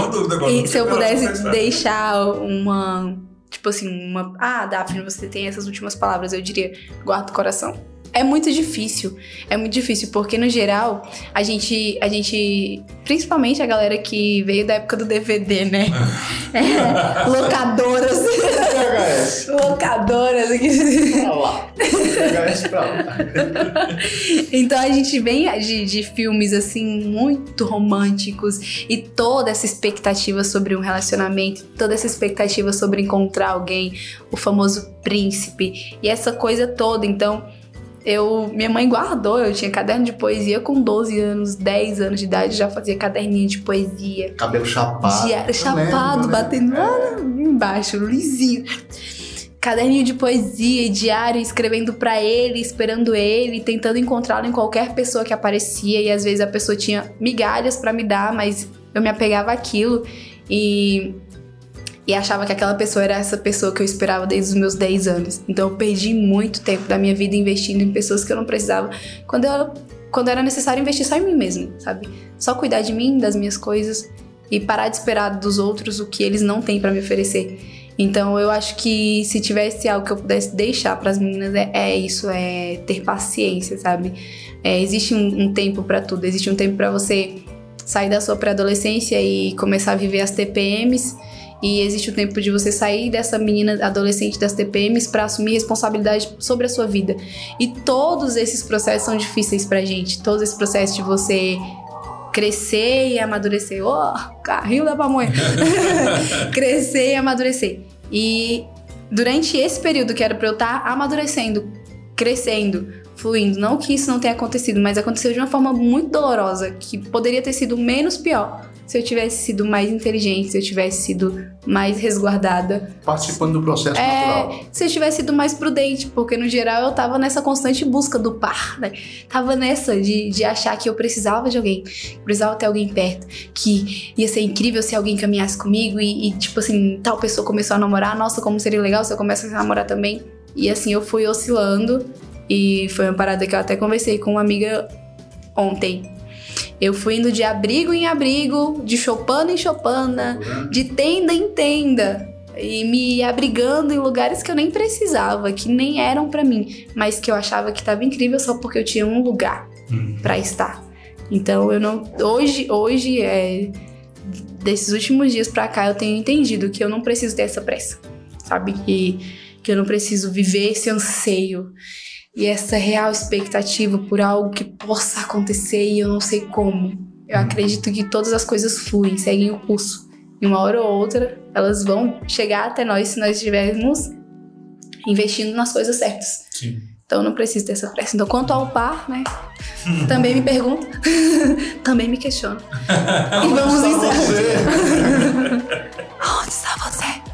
dúvida agora. E se eu pudesse deixar uma. Tipo assim, uma. Ah, Daphne, você tem essas últimas palavras, eu diria, guarda o coração. É muito difícil. É muito difícil, porque no geral, a gente. A gente. Principalmente a galera que veio da época do DVD, né? É, locadoras. Locadoras. Então a gente vem de, de filmes assim muito românticos e toda essa expectativa sobre um relacionamento, toda essa expectativa sobre encontrar alguém, o famoso príncipe e essa coisa toda. Então eu, minha mãe guardou, eu tinha caderno de poesia com 12 anos, 10 anos de idade, já fazia caderninho de poesia. Cabelo chapado. Diário, chapado, lembro, eu batendo lá embaixo, lisinho. Caderninho de poesia e diário, escrevendo pra ele, esperando ele, tentando encontrá-lo em qualquer pessoa que aparecia. E às vezes a pessoa tinha migalhas pra me dar, mas eu me apegava àquilo e, e achava que aquela pessoa era essa pessoa que eu esperava desde os meus 10 anos. Então eu perdi muito tempo da minha vida investindo em pessoas que eu não precisava. Quando eu quando era necessário investir só em mim mesmo, sabe? Só cuidar de mim, das minhas coisas e parar de esperar dos outros o que eles não têm pra me oferecer. Então eu acho que se tivesse algo que eu pudesse deixar pras meninas é, é isso, é ter paciência, sabe? É, existe um, um tempo pra tudo, existe um tempo pra você sair da sua pré-adolescência e começar a viver as TPMs. E existe o tempo de você sair dessa menina adolescente das TPMs pra assumir responsabilidade sobre a sua vida. E todos esses processos são difíceis pra gente. Todos esses processos de você crescer e amadurecer. Ó, carrinho da pamonha. crescer e amadurecer. E durante esse período que era pra eu estar amadurecendo, crescendo, fluindo, não que isso não tenha acontecido, mas aconteceu de uma forma muito dolorosa, que poderia ter sido menos pior se eu tivesse sido mais inteligente, se eu tivesse sido mais resguardada, Participando do processo natural. é, se eu tivesse sido mais prudente, porque no geral eu tava nessa constante busca do par, né? Tava nessa de, de achar que eu precisava de alguém, precisava ter alguém perto, que ia ser incrível se alguém caminhasse comigo e, e, tipo assim, tal pessoa começou a namorar, nossa, como seria legal se eu começasse a namorar também. E assim eu fui oscilando e foi uma parada que eu até conversei com uma amiga ontem. Eu fui indo de abrigo em abrigo, de chopana em chopana, de tenda em tenda e me abrigando em lugares que eu nem precisava, que nem eram pra mim, mas que eu achava que tava incrível só porque eu tinha um lugar Hum. pra estar. Então eu não hoje hoje é desses últimos dias pra cá eu tenho entendido que eu não preciso ter essa pressa, sabe que que eu não preciso viver esse anseio e essa real expectativa por algo que possa acontecer e eu não sei como. Eu acredito que todas as coisas fluem, seguem o curso. E uma hora ou outra, elas vão chegar até nós se nós estivermos investindo nas coisas certas. Sim. Então eu não preciso dessa pressa. Então, quanto ao par, né? também me pergunto, também me questiono. e vamos encerrar. Onde está você?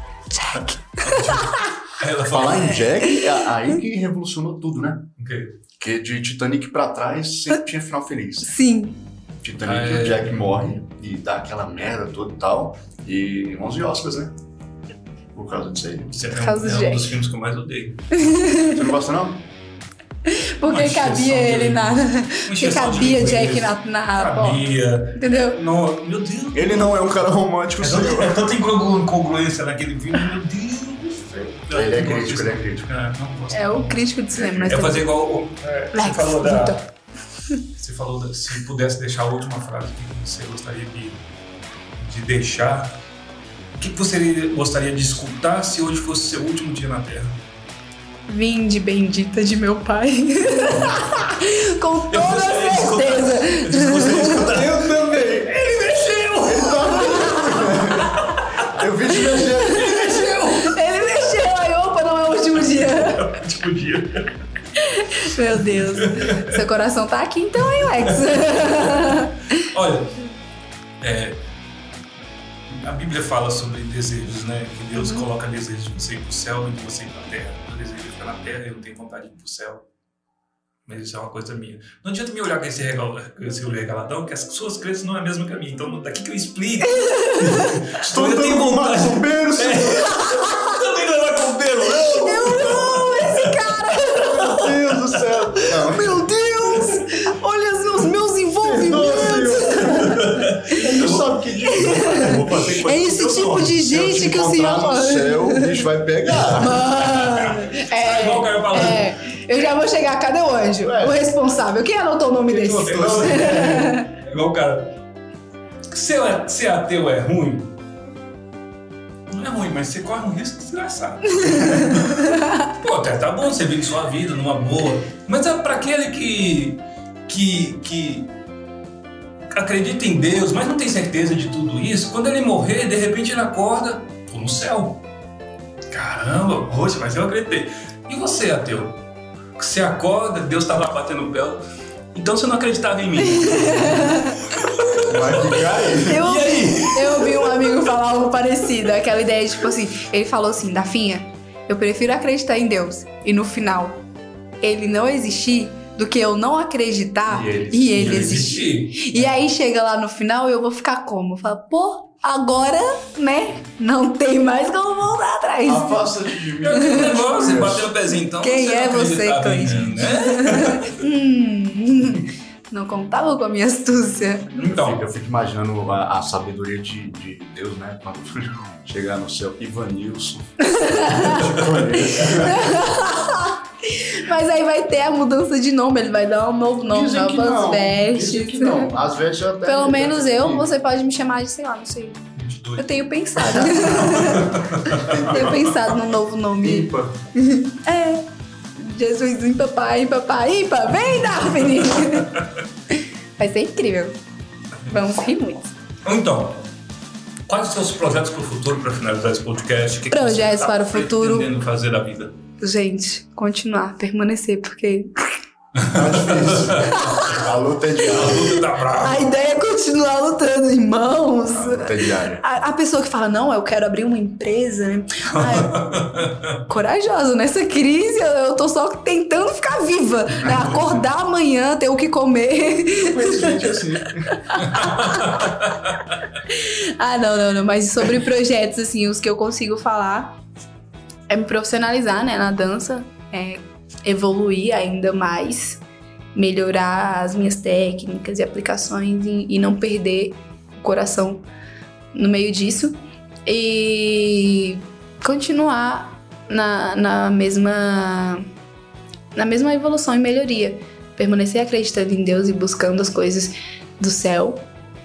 Ela fala. Falar em Jack, é aí que revolucionou tudo, né? O quê? Porque de Titanic pra trás sempre tinha final feliz. Sim. Titanic, Ah, é. o Jack morre e dá aquela merda toda e tal. E 11 Oscars, né? Por causa disso aí. Isso é, Por causa um, do é um dos filmes que eu mais odeio. Você não gosta, não? Porque cabia ele na. Porque cabia. Jack na. na Cabia. entendeu? No, meu Deus. Ele não é um cara romântico, É, tanta- é tanta incongru- incongruência naquele filme, meu Deus Ele é Eu crítico, ele é crítico. É, não gosto. É o crítico de cinema, nós É temos- fazer igual o, é, você Lex falou da, Luthor. Você falou da, se pudesse deixar a última frase que você gostaria de, de deixar. O que você gostaria de escutar se hoje fosse seu último dia na Terra? Vinde bendita de meu pai. Com toda escutar- certeza. Eu. Eu também! Ele mexeu! Eu vi de mexer. Tipo dia. Meu Deus. Seu coração tá aqui então, hein, Lex? Olha, é, A Bíblia fala sobre desejos, né? Que Deus uhum. coloca desejos de você ir pro céu e de você ir pra terra. Eu desejo ficar na terra e eu tenho vontade de ir pro céu. Mas isso é uma coisa minha. Não adianta me olhar com esse, regal, com esse olho regaladão, que as suas crenças não é a mesma que a minha. Então, daqui que eu explico. Estou eu tenho vontade. Bombeiros. É. Também não é bombeiro, não. Eu céu. Meu Deus. Olha os meus envolvimentos. Ele sabe que dia. É esse tipo de gente que o senhor. no céu, o bicho vai pegar. Mano. É, igual o cara falando. É. Eu já vou chegar, cadê o anjo? Ué. O responsável. Quem anotou o nome desse? É igual o cara. É, ser ateu é ruim? Não é ruim, mas você corre um risco desgraçado. Pô, até tá bom você vive sua vida numa boa. Mas é pra aquele que. que. que acredita em Deus, mas não tem certeza de tudo isso, quando ele morrer, de repente ele acorda, tô no céu. Caramba, poxa, mas eu acreditei. E você, ateu? Você acorda, Deus está lá batendo o pé. Então você não acreditava em mim. Vai ficar aí. Eu, e aí? Eu vi um amigo falar algo parecido. Aquela ideia, tipo assim, ele falou assim, Dafinha, eu prefiro acreditar em Deus. E no final, ele não existir do que eu não acreditar e ele, e ele existir. existir. E aí chega lá no final e eu vou ficar como? Fala, pô, agora, né? Não tem mais como voltar atrás. Afasta-te de mim. Você bateu o pezinho, então. Quem você é você, Cleiton? Né? hum, não contava com a minha astúcia. Então, eu fico imaginando a, a sabedoria de, de, Deus, né? Quando chegar no céu, Ivanilson. Mas aí vai ter a mudança de nome, ele vai dar um novo nome, Dizem novas não. vestes. Dizem que não. As vestes até. Pelo menos eu, você pode me chamar de, sei lá, não sei. Eu tenho pensado. tenho pensado num novo nome. Impa. É. Jesus, impa, pai, impa, pai, impa. Vem, Daphne! Vai ser incrível. Vamos rir muito. Então, quais os seus projetos para o futuro, para finalizar esse podcast? Que projetos que para o futuro. pretendendo fazer da vida? gente, continuar, permanecer, porque. Tá difícil. A luta é diária. A luta tá brava. A ideia é continuar lutando, irmãos. A luta é diária. A, a pessoa que fala, não, eu quero abrir uma empresa, né? Ai, corajosa, nessa crise eu, eu tô só tentando ficar viva. Né? Acordar amanhã, ter o que comer. Mas gente assim. ah, não, não, não. Mas sobre projetos, assim, os que eu consigo falar é me profissionalizar né, na dança, é evoluir ainda mais, melhorar as minhas técnicas e aplicações e, e não perder o coração no meio disso. E continuar na, na mesma na mesma evolução e melhoria, permanecer acreditando em Deus e buscando as coisas do céu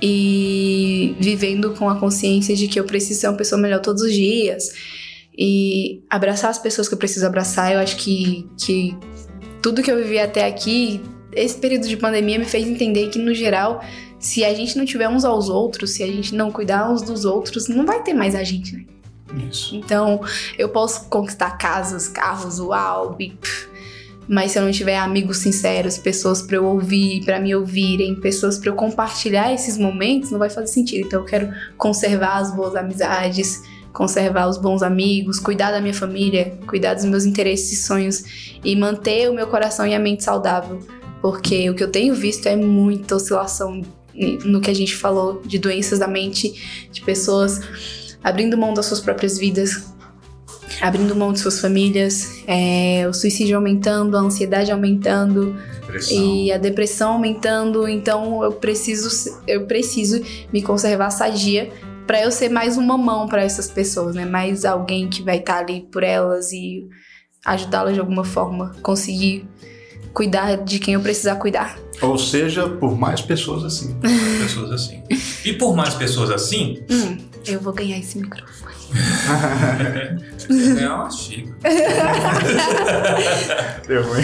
e vivendo com a consciência de que eu preciso ser uma pessoa melhor todos os dias e abraçar as pessoas que eu preciso abraçar. Eu acho que, que tudo que eu vivi até aqui, esse período de pandemia me fez entender que, no geral, se a gente não tiver uns aos outros, se a gente não cuidar uns dos outros, não vai ter mais a gente, né? Isso. Então, eu posso conquistar casas, carros, uau, mas se eu não tiver amigos sinceros, pessoas para eu ouvir, para me ouvirem, pessoas para eu compartilhar esses momentos, não vai fazer sentido. Então, eu quero conservar as boas amizades, conservar os bons amigos, cuidar da minha família, cuidar dos meus interesses e sonhos e manter o meu coração e a mente saudável, porque o que eu tenho visto é muita oscilação no que a gente falou de doenças da mente, de pessoas abrindo mão das suas próprias vidas, abrindo mão de suas famílias, é, o suicídio aumentando, a ansiedade aumentando depressão. e a depressão aumentando. Então eu preciso, eu preciso me conservar sadia para eu ser mais uma mão para essas pessoas, né? Mais alguém que vai estar tá ali por elas e ajudá-las de alguma forma, conseguir cuidar de quem eu precisar cuidar. Ou seja, por mais pessoas assim. pessoas assim. E por mais pessoas assim. Hum, eu vou ganhar esse microfone. Você ganhar uma xícara. Deu ruim.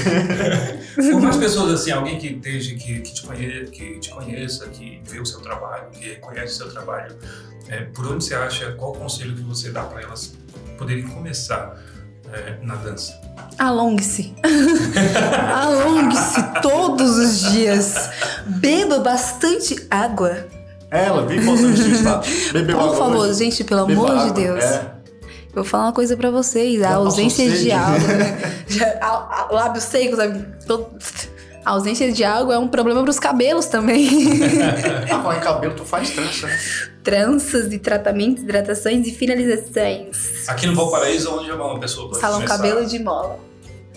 Por mais pessoas assim, alguém que esteja, que, que, te conheça, que te conheça, que vê o seu trabalho, que conhece o seu trabalho, é, por onde você acha, qual o conselho que você dá para elas poderem começar é, na dança? Alongue-se. Alongue-se todos os dias. Beba bastante água. Ela, isso no status. Bebeu Por água favor, hoje? gente, pelo Beba amor de água. Deus. É. Eu vou falar uma coisa pra vocês. A Já ausência de algo, né? Já- Lábios secos, sabe? A ausência de algo é um problema pros cabelos também. Ah, falar em cabelo, tu faz trança. né? Tranças e tratamentos, hidratações e finalizações. Aqui no Valparaíso, onde uma pessoa pode Salão começar? cabelo de mola.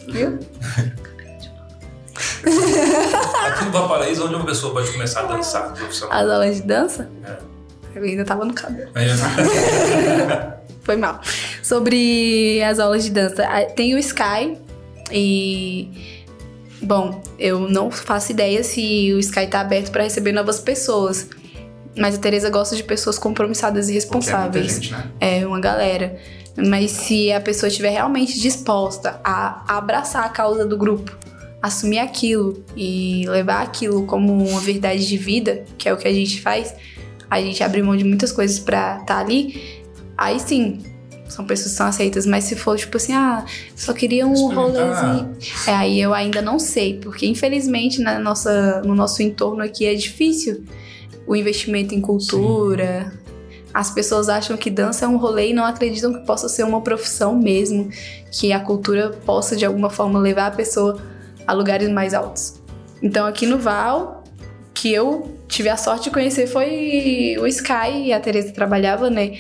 Viu? Aqui no Valparaíso, onde uma pessoa pode começar a dançar profissional? As aulas de dança? É. Eu ainda tava no cabelo. Aí, Foi mal. Sobre as aulas de dança. ah, Tem o Sky e. Bom, eu não faço ideia se o Sky tá aberto pra receber novas pessoas. Mas a Tereza gosta de pessoas compromissadas e é responsáveis. gente, né? É, uma galera. Mas se a pessoa estiver realmente disposta a abraçar a causa do grupo, assumir aquilo e levar aquilo como uma verdade de vida, que é o que a gente faz, a gente abre mão de muitas coisas pra estar ali, aí sim, são pessoas que são aceitas. Mas se for tipo assim, ah, só queria um rolezinho. É, aí eu ainda não sei, porque infelizmente na nossa, no nosso entorno aqui é difícil o investimento em cultura. As pessoas acham que dança é um rolê e não acreditam que possa ser uma profissão mesmo, que a cultura possa de alguma forma levar a pessoa a lugares mais altos. Então aqui no Val, que eu tive a sorte de conhecer foi o Sky e a Teresa trabalhava, né,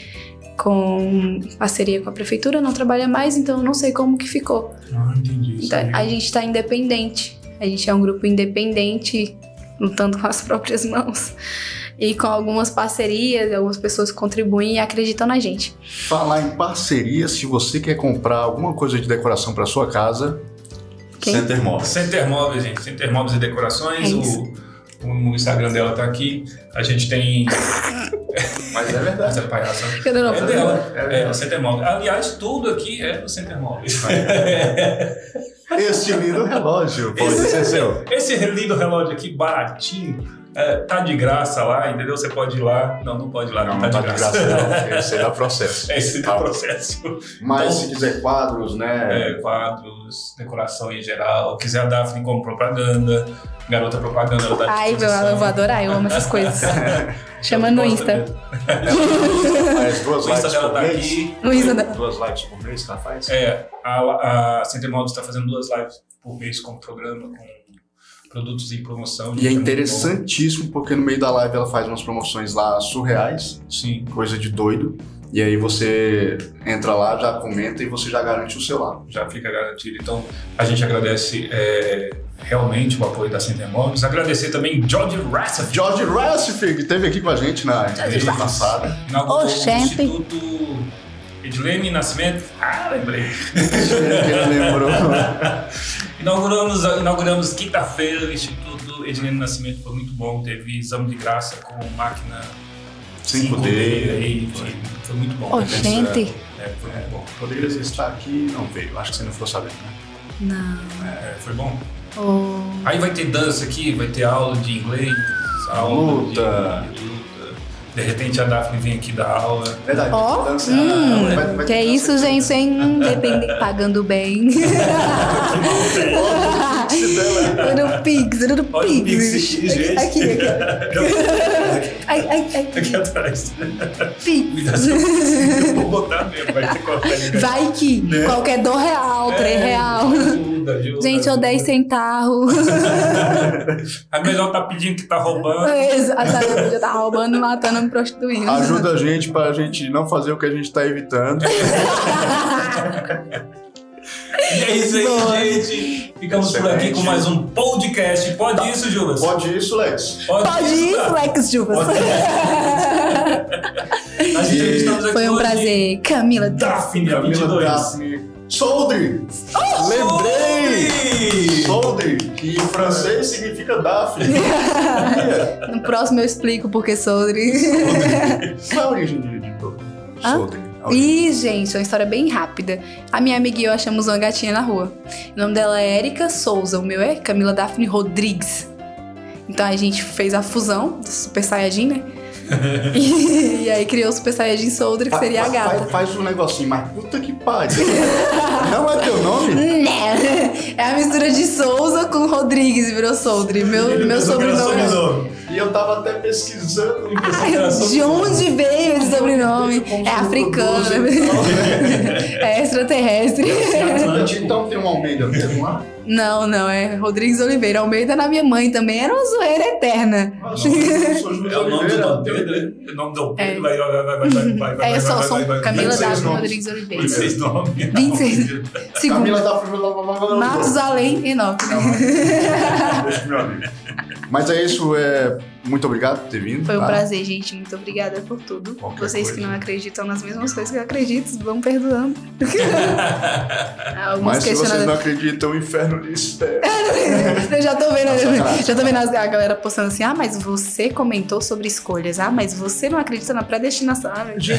com parceria com a prefeitura, não trabalha mais, então eu não sei como que ficou. Ah, entendi. Então, a gente tá independente. A gente é um grupo independente, lutando com as próprias mãos. E com algumas parcerias, algumas pessoas contribuem e acreditam na gente. Falar em parceria, se você quer comprar alguma coisa de decoração para sua casa, Quem? Center Móveis. Center Móveis, gente. Center Móveis e Decorações. É o, o Instagram dela tá aqui. A gente tem. Mas é verdade. Essa palhaça. Cadê o É dela. É É, verdade. o Center Móveis. Aliás, tudo aqui é do Center Móveis. Este lindo relógio pode Esse- ser seu. Esse lindo relógio aqui, baratinho, é, tá de graça lá, entendeu? Você pode ir lá. Não, não pode ir lá, não, Não, tá, não de tá de graça. graça, não. Esse aí dá processo. É esse Calma. processo. Mas Então- se quiser quadros, né? É, quadros, decoração em geral. Quiser a Daphne como propaganda, garota propaganda. ela tá Ai, meu, eu vou adorar, eu amo essas coisas. Chama no Insta. mesmo. Faz duas O Insta lives dela por tá mês. aqui. No Insta dela. Duas lives por mês que ela faz. É, a, a Center Móveis está fazendo duas lives por mês com programa, com produtos em promoção. E é muito interessantíssimo porque no meio da live ela faz umas promoções lá surreais. Sim. coisa de doido. E aí você entra lá, já comenta e você já garante o seu lá. já fica garantido. Então, a gente agradece é, realmente o apoio da Center Móveis. Agradecer também George Rassif, George Rassif, que esteve aqui com a gente na entrevista passada. inaugurou Ô, o. Instituto Edilene Nascimento. Ah, lembrei. Ele lembrou. Inauguramos, inauguramos quinta-feira o Instituto Edilene Nascimento. Foi muito bom. Teve exame de graça com máquina 5D. aí. Foi, foi muito bom. Ô, gente. É, foi muito bom. Poderia estar aqui não veio. Acho que você não ficou sabendo, né? Não. É, foi bom. Oh. Aí vai ter dança aqui, vai ter aula de inglês, aula Luta. De, de repente a Daphne vem aqui dar aula. Verdade. Ó, dança. hum, Vai- vai que é isso, gente, sem depender, pagando bem. Tudo Pix, tudo Pix aqui, gente. Aqui, aqui. Ai, ai, ai. Aqui atrás. Pix. Eu Vou botar mesmo, vai ter qualquer ligação. Vai que Né? qualquer do real, três real. Ajuda, ajuda. Gente, ou 10 centavos. É melhor tá pedindo que tá roubando. Exatamente, já tá roubando, matando, prostituindo. Ajuda a gente pra gente não fazer o que a gente tá evitando. E é isso aí, Boa. gente. Ficamos por aqui com mais um podcast. Pode isso, Juvas? Pode isso, Lex. Pode ir, tá? Flex Juvas. Pode. Nós entrevistamos aqui Foi um hoje prazer. Camila. Daphne, Camila 22. Daphne. Soldri! Lembrei! Soldri, que em francês significa Daphne. No próximo eu explico porque Soldri. Qual é a origem de, origem. Ih, gente, uma história bem rápida. A minha amiga e eu achamos uma gatinha na rua. O nome dela é Erika Souza, o meu é Camila Daphne Rodrigues. Então a gente fez a fusão do Super Saiyajin, né? E, e aí criou o Super Saiyajin Soldra, que seria a Faz- gata. Faz, faz um negocinho, mas puta que pariu. Não é teu nome? Né? É a mistura de Souza com Rodrigues, virou Soldre. Meu, meu era sobrenome é. sobrenome. E eu tava até pesquisando. Ai, de onde veio esse sobrenome? É africano, é extraterrestre. Então tem um Almeida mesmo lá? Não, não, é Rodrigues Oliveira. Almeida na minha mãe também era uma zoeira eterna. Júlio É o nome do. Dom Pedro, né? O nome do Pedro, É. vai, vai, vai, vai, vai, vai, vai, É, eu só sou Camila 26 W. nomes. Rodrigues Oliveira. 26 nomes. 26. Segundo, Camila da Matusalém Enoque. Meu amigo. Mas é isso, é... muito obrigado por ter vindo. Foi um tá? prazer, gente. Muito obrigada por tudo. Qualquer Vocês que coisa. não acreditam nas mesmas coisas que eu acredito, vão perdoando. Alguns Mas se vocês não acreditam, o inferno lhe espera. Eu já tô vendo, sacanagem. já tô vendo a galera postando assim: ah, mas você comentou sobre escolhas. Ah, mas você não acredita na predestinação. Ah, meu Deus.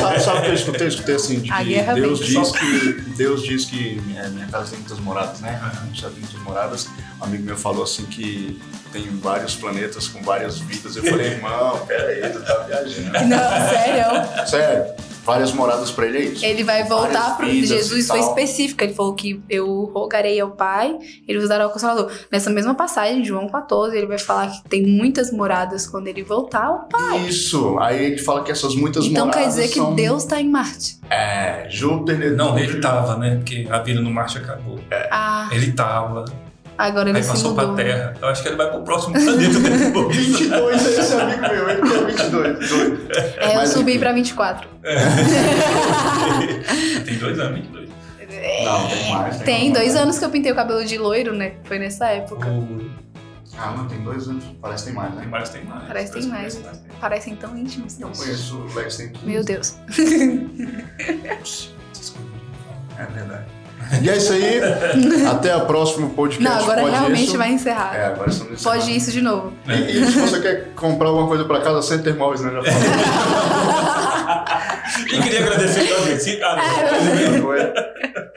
sabe, sabe o que eu escutei? Eu escutei assim, de que Deus vem. diz que, Deus diz que minha, minha casa tem muitas moradas, né? Já tem muitas moradas. Um amigo meu falou assim que tem vários planetas com várias vidas. Eu falei, irmão, peraí, tu tá viajando. Não, sério. Sério, várias moradas pra ele é isso. Ele vai voltar vidas Jesus foi específico. Ele falou que eu rogarei ao Pai, ele vos dará o Consolador. Nessa mesma passagem, João 14, ele vai falar que tem muitas moradas quando ele voltar ao Pai. Isso, aí ele fala que essas muitas Então moradas quer dizer que são... Deus tá em Marte. É, Júpiter... Não, ele tava, né? Porque a vida no Marte acabou. Ah, Ele tava, agora ele aí se passou mudou. pra Terra. Eu acho que ele vai pro próximo planeta depois. 22 é esse amigo meu, ele quer 22. doido. É, eu Mas, subi enfim. pra 24. Tem dois anos, 22. Não, tem mais. Tem dois mais. anos que eu pintei o cabelo de loiro, né? Foi nessa época. O... Ah, não, tem dois anos. Parece que tem mais, Tem né? mais, tem mais. Parece que tem mais. Parecem tão íntimos. Eu conheço o Lex tem 15. Meu Deus. É verdade. E é isso aí. Até o próximo podcast. Não, agora Pode realmente isso. vai encerrar. É, agora estamos encerrando. Pode isso de novo. E, e se você quer comprar alguma coisa pra casa, Center Móveis, né? Já E queria agradecer a gente. Sim, ah, não.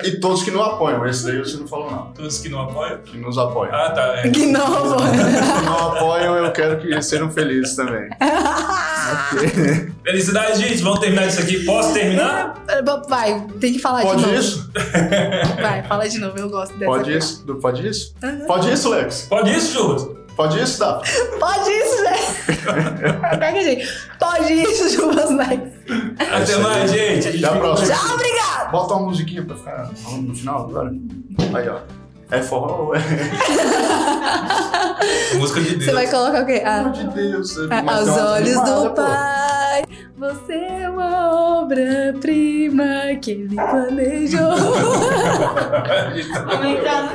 e todos que não apoiam. Esse daí você não falou, não. Todos que não apoiam. Que nos apoiam. Ah, tá. É. Que novo. Os que não apoiam, eu quero que eles sejam felizes também. Ok. Felicidades, gente. Vamos terminar isso aqui. Posso terminar? Vai, tem que falar de Pode novo. isso? Vai, fala de novo, eu gosto dessa. Pode isso? Do- Pode isso? Pode isso, Lex? Pode isso, Churros? Pode isso, Dá? Pode isso, gente. Pega, gente. Pode isso, Chuvas Likes. Até mais, gente. A gente Até a fica- próxima. Tchau, obrigado. Bota uma musiquinha pra ficar falando no final agora. Aí, ó. É forró ou é? Música de Deus. Você vai colocar o quê? Ah, amor de Deus. Ah, mas Aos uma olhos animada, do pô. Pai, você é uma obra-prima que ele planejou. Tá-